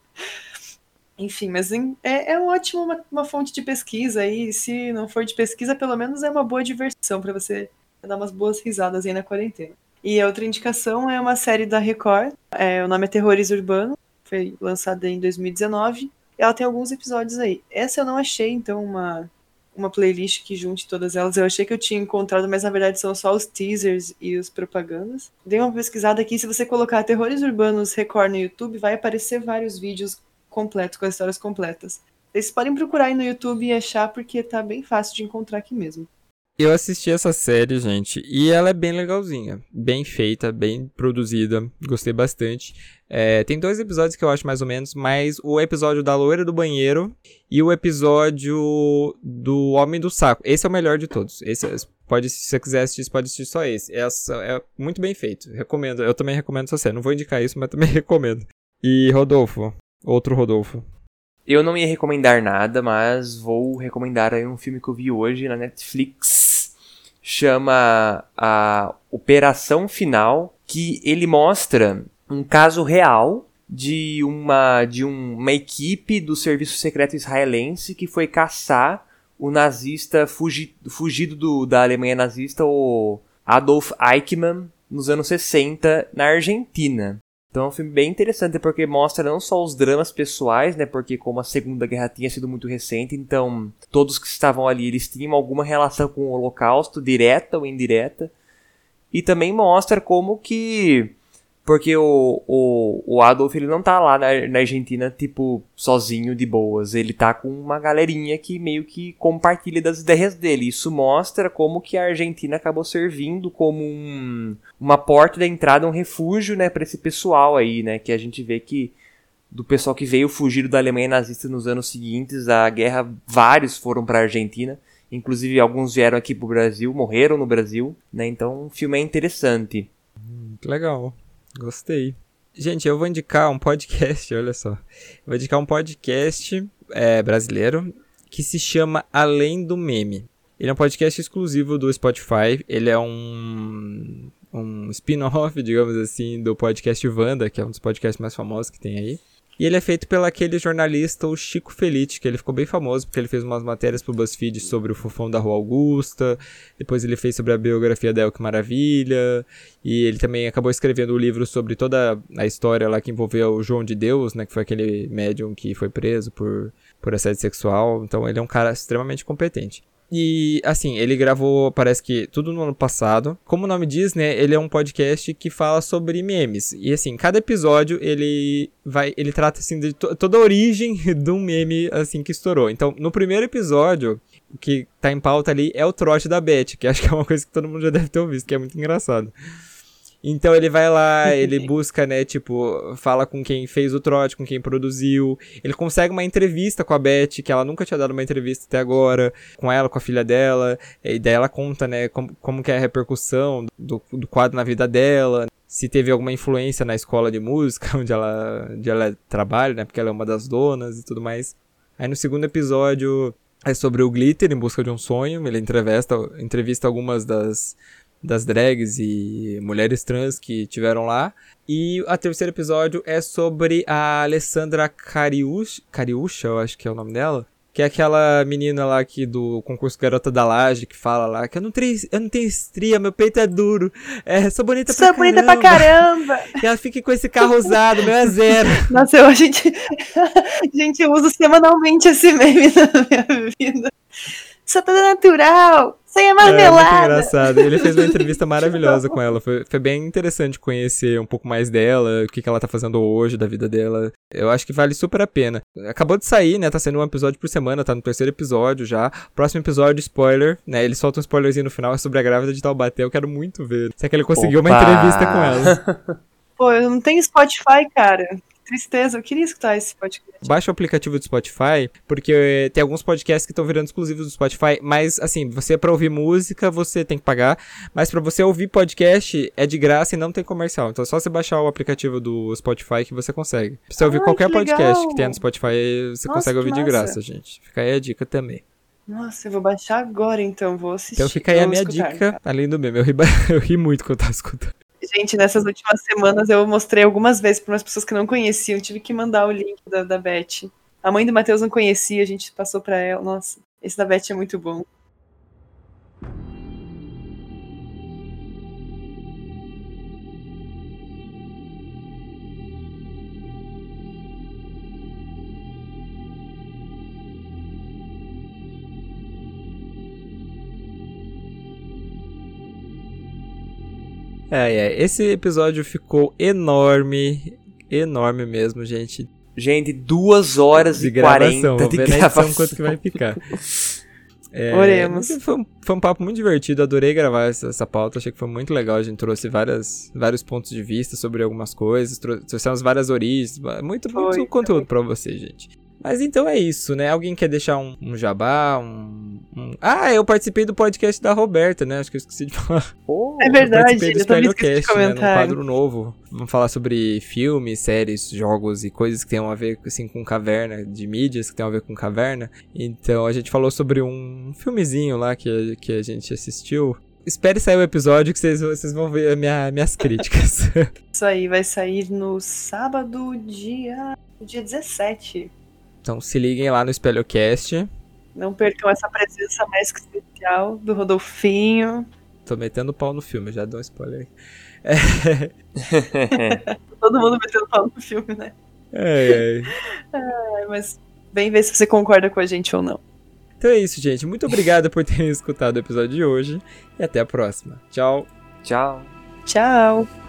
Enfim, mas é, é um ótimo uma, uma fonte de pesquisa aí. Se não for de pesquisa, pelo menos é uma boa diversão para você dar umas boas risadas aí na quarentena. E a outra indicação é uma série da Record. É, o nome é Terrores Urbano. Foi lançada em 2019 ela tem alguns episódios aí. Essa eu não achei, então, uma, uma playlist que junte todas elas. Eu achei que eu tinha encontrado, mas na verdade são só os teasers e os propagandas. Dei uma pesquisada aqui, se você colocar Terrores Urbanos Record no YouTube, vai aparecer vários vídeos completos, com as histórias completas. Vocês podem procurar aí no YouTube e achar, porque tá bem fácil de encontrar aqui mesmo. Eu assisti essa série, gente, e ela é bem legalzinha. Bem feita, bem produzida. Gostei bastante. É, tem dois episódios que eu acho mais ou menos, mas o episódio da loira do banheiro e o episódio do Homem do Saco. Esse é o melhor de todos. Esse pode, se você quiser assistir, pode assistir só esse. Essa é muito bem feito. Recomendo. Eu também recomendo essa série. Não vou indicar isso, mas também recomendo. E Rodolfo, outro Rodolfo. Eu não ia recomendar nada, mas vou recomendar aí um filme que eu vi hoje na Netflix. Chama a Operação Final, que ele mostra um caso real de uma de um, uma equipe do serviço secreto israelense que foi caçar o nazista fugi, fugido do, da Alemanha nazista, o Adolf Eichmann, nos anos 60, na Argentina. Então é um filme bem interessante porque mostra não só os dramas pessoais, né? Porque como a Segunda Guerra tinha sido muito recente, então todos que estavam ali eles tinham alguma relação com o Holocausto, direta ou indireta. E também mostra como que porque o, o, o Adolf ele não tá lá na, na Argentina, tipo, sozinho, de boas. Ele tá com uma galerinha que meio que compartilha das ideias dele. Isso mostra como que a Argentina acabou servindo como um, uma porta de entrada, um refúgio, né, pra esse pessoal aí, né? Que a gente vê que do pessoal que veio fugir da Alemanha nazista nos anos seguintes à guerra. Vários foram para a Argentina, inclusive alguns vieram aqui para o Brasil, morreram no Brasil, né? Então o filme é interessante. Muito legal, gostei. Gente, eu vou indicar um podcast, olha só. Vou indicar um podcast é, brasileiro que se chama Além do Meme. Ele é um podcast exclusivo do Spotify. Ele é um, um spin-off, digamos assim, do podcast Wanda, que é um dos podcasts mais famosos que tem aí. E ele é feito pelo aquele jornalista, o Chico Felite, que ele ficou bem famoso porque ele fez umas matérias pro BuzzFeed sobre o fofão da Rua Augusta, depois ele fez sobre a biografia da Elke Maravilha, e ele também acabou escrevendo o um livro sobre toda a história lá que envolveu o João de Deus, né, que foi aquele médium que foi preso por, por assédio sexual, então ele é um cara extremamente competente. E, assim, ele gravou, parece que tudo no ano passado. Como o nome diz, né? Ele é um podcast que fala sobre memes. E, assim, cada episódio ele vai. Ele trata, assim, de to toda a origem de um meme, assim, que estourou. Então, no primeiro episódio, o que tá em pauta ali é o trote da Beth, que acho que é uma coisa que todo mundo já deve ter visto, que é muito engraçado. Então ele vai lá, ele busca, né, tipo, fala com quem fez o trote, com quem produziu. Ele consegue uma entrevista com a Beth, que ela nunca tinha dado uma entrevista até agora, com ela, com a filha dela. E daí ela conta, né, como, como que é a repercussão do, do quadro na vida dela. Se teve alguma influência na escola de música, onde ela, onde ela trabalha, né, porque ela é uma das donas e tudo mais. Aí no segundo episódio é sobre o Glitter em busca de um sonho. Ele entrevista, entrevista algumas das das drags e mulheres trans que tiveram lá. E o terceiro episódio é sobre a Alessandra Cariúcha, Cariúcha, eu acho que é o nome dela. Que é aquela menina lá aqui do concurso Garota da Laje que fala lá que eu não tenho, eu não tenho estria, meu peito é duro. É, sou bonita sou pra bonita caramba. pra caramba. Que ela fique com esse carro usado, meu é zero. Nossa, eu, a gente, gente, eu uso semanalmente esse meme na minha vida. Sou toda natural. Sem a marmelada. É, muito engraçado. Ele fez uma entrevista maravilhosa com ela. Foi, foi, bem interessante conhecer um pouco mais dela, o que, que ela tá fazendo hoje, da vida dela. Eu acho que vale super a pena. Acabou de sair, né? Tá sendo um episódio por semana, tá no terceiro episódio já. Próximo episódio, spoiler, né? Ele solta um spoilerzinho no final, é sobre a grávida de Taubaté. Eu quero muito ver. Se é que ele conseguiu Opa. uma entrevista com ela. Pô, eu não tenho Spotify, cara tristeza, eu queria escutar esse podcast. Baixa o aplicativo do Spotify, porque tem alguns podcasts que estão virando exclusivos do Spotify, mas assim, você para ouvir música, você tem que pagar, mas para você ouvir podcast é de graça e não tem comercial. Então é só você baixar o aplicativo do Spotify que você consegue. Pra você ouvir qualquer que podcast que tenha no Spotify, você Nossa, consegue ouvir de graça, gente. Fica aí a dica também. Nossa, eu vou baixar agora então, vou assistir. Então fica aí a minha escutar, dica, além do meme. Eu ri, eu ri muito quando eu tava escutando. Gente, nessas últimas semanas eu mostrei algumas vezes para umas pessoas que não conheciam. Tive que mandar o link da, da Beth. A mãe do Matheus não conhecia, a gente passou para ela. Nossa, esse da Beth é muito bom. É, é. Esse episódio ficou enorme. Enorme mesmo, gente. Gente, duas horas de e gravação. 40 de ver gravação. na edição quanto que vai ficar. É, Oremos. Foi um, foi um papo muito divertido, adorei gravar essa, essa pauta, achei que foi muito legal. A gente trouxe várias, vários pontos de vista sobre algumas coisas, trouxemos várias origens, muito, muito foi, conteúdo para você, gente. Mas então é isso, né? Alguém quer deixar um, um jabá? Um, um, Ah, eu participei do podcast da Roberta, né? Acho que eu esqueci de falar. Oh, é verdade, eu, eu também esqueci de comentar. Né? quadro novo. Vamos falar sobre filmes, séries, jogos e coisas que tenham a ver assim, com caverna, de mídias que tenham a ver com caverna. Então a gente falou sobre um filmezinho lá que, que a gente assistiu. Espere sair o episódio que vocês, vocês vão ver minha, minhas críticas. Isso aí vai sair no sábado, dia, dia 17. Então se liguem lá no Espelhocast. Não percam essa presença mais que especial do Rodolfinho. Tô metendo pau no filme, já dou um spoiler aí. É... Todo mundo metendo pau no filme, né? É, é. é, mas vem ver se você concorda com a gente ou não. Então é isso, gente. Muito obrigado por terem escutado o episódio de hoje e até a próxima. Tchau. Tchau. Tchau.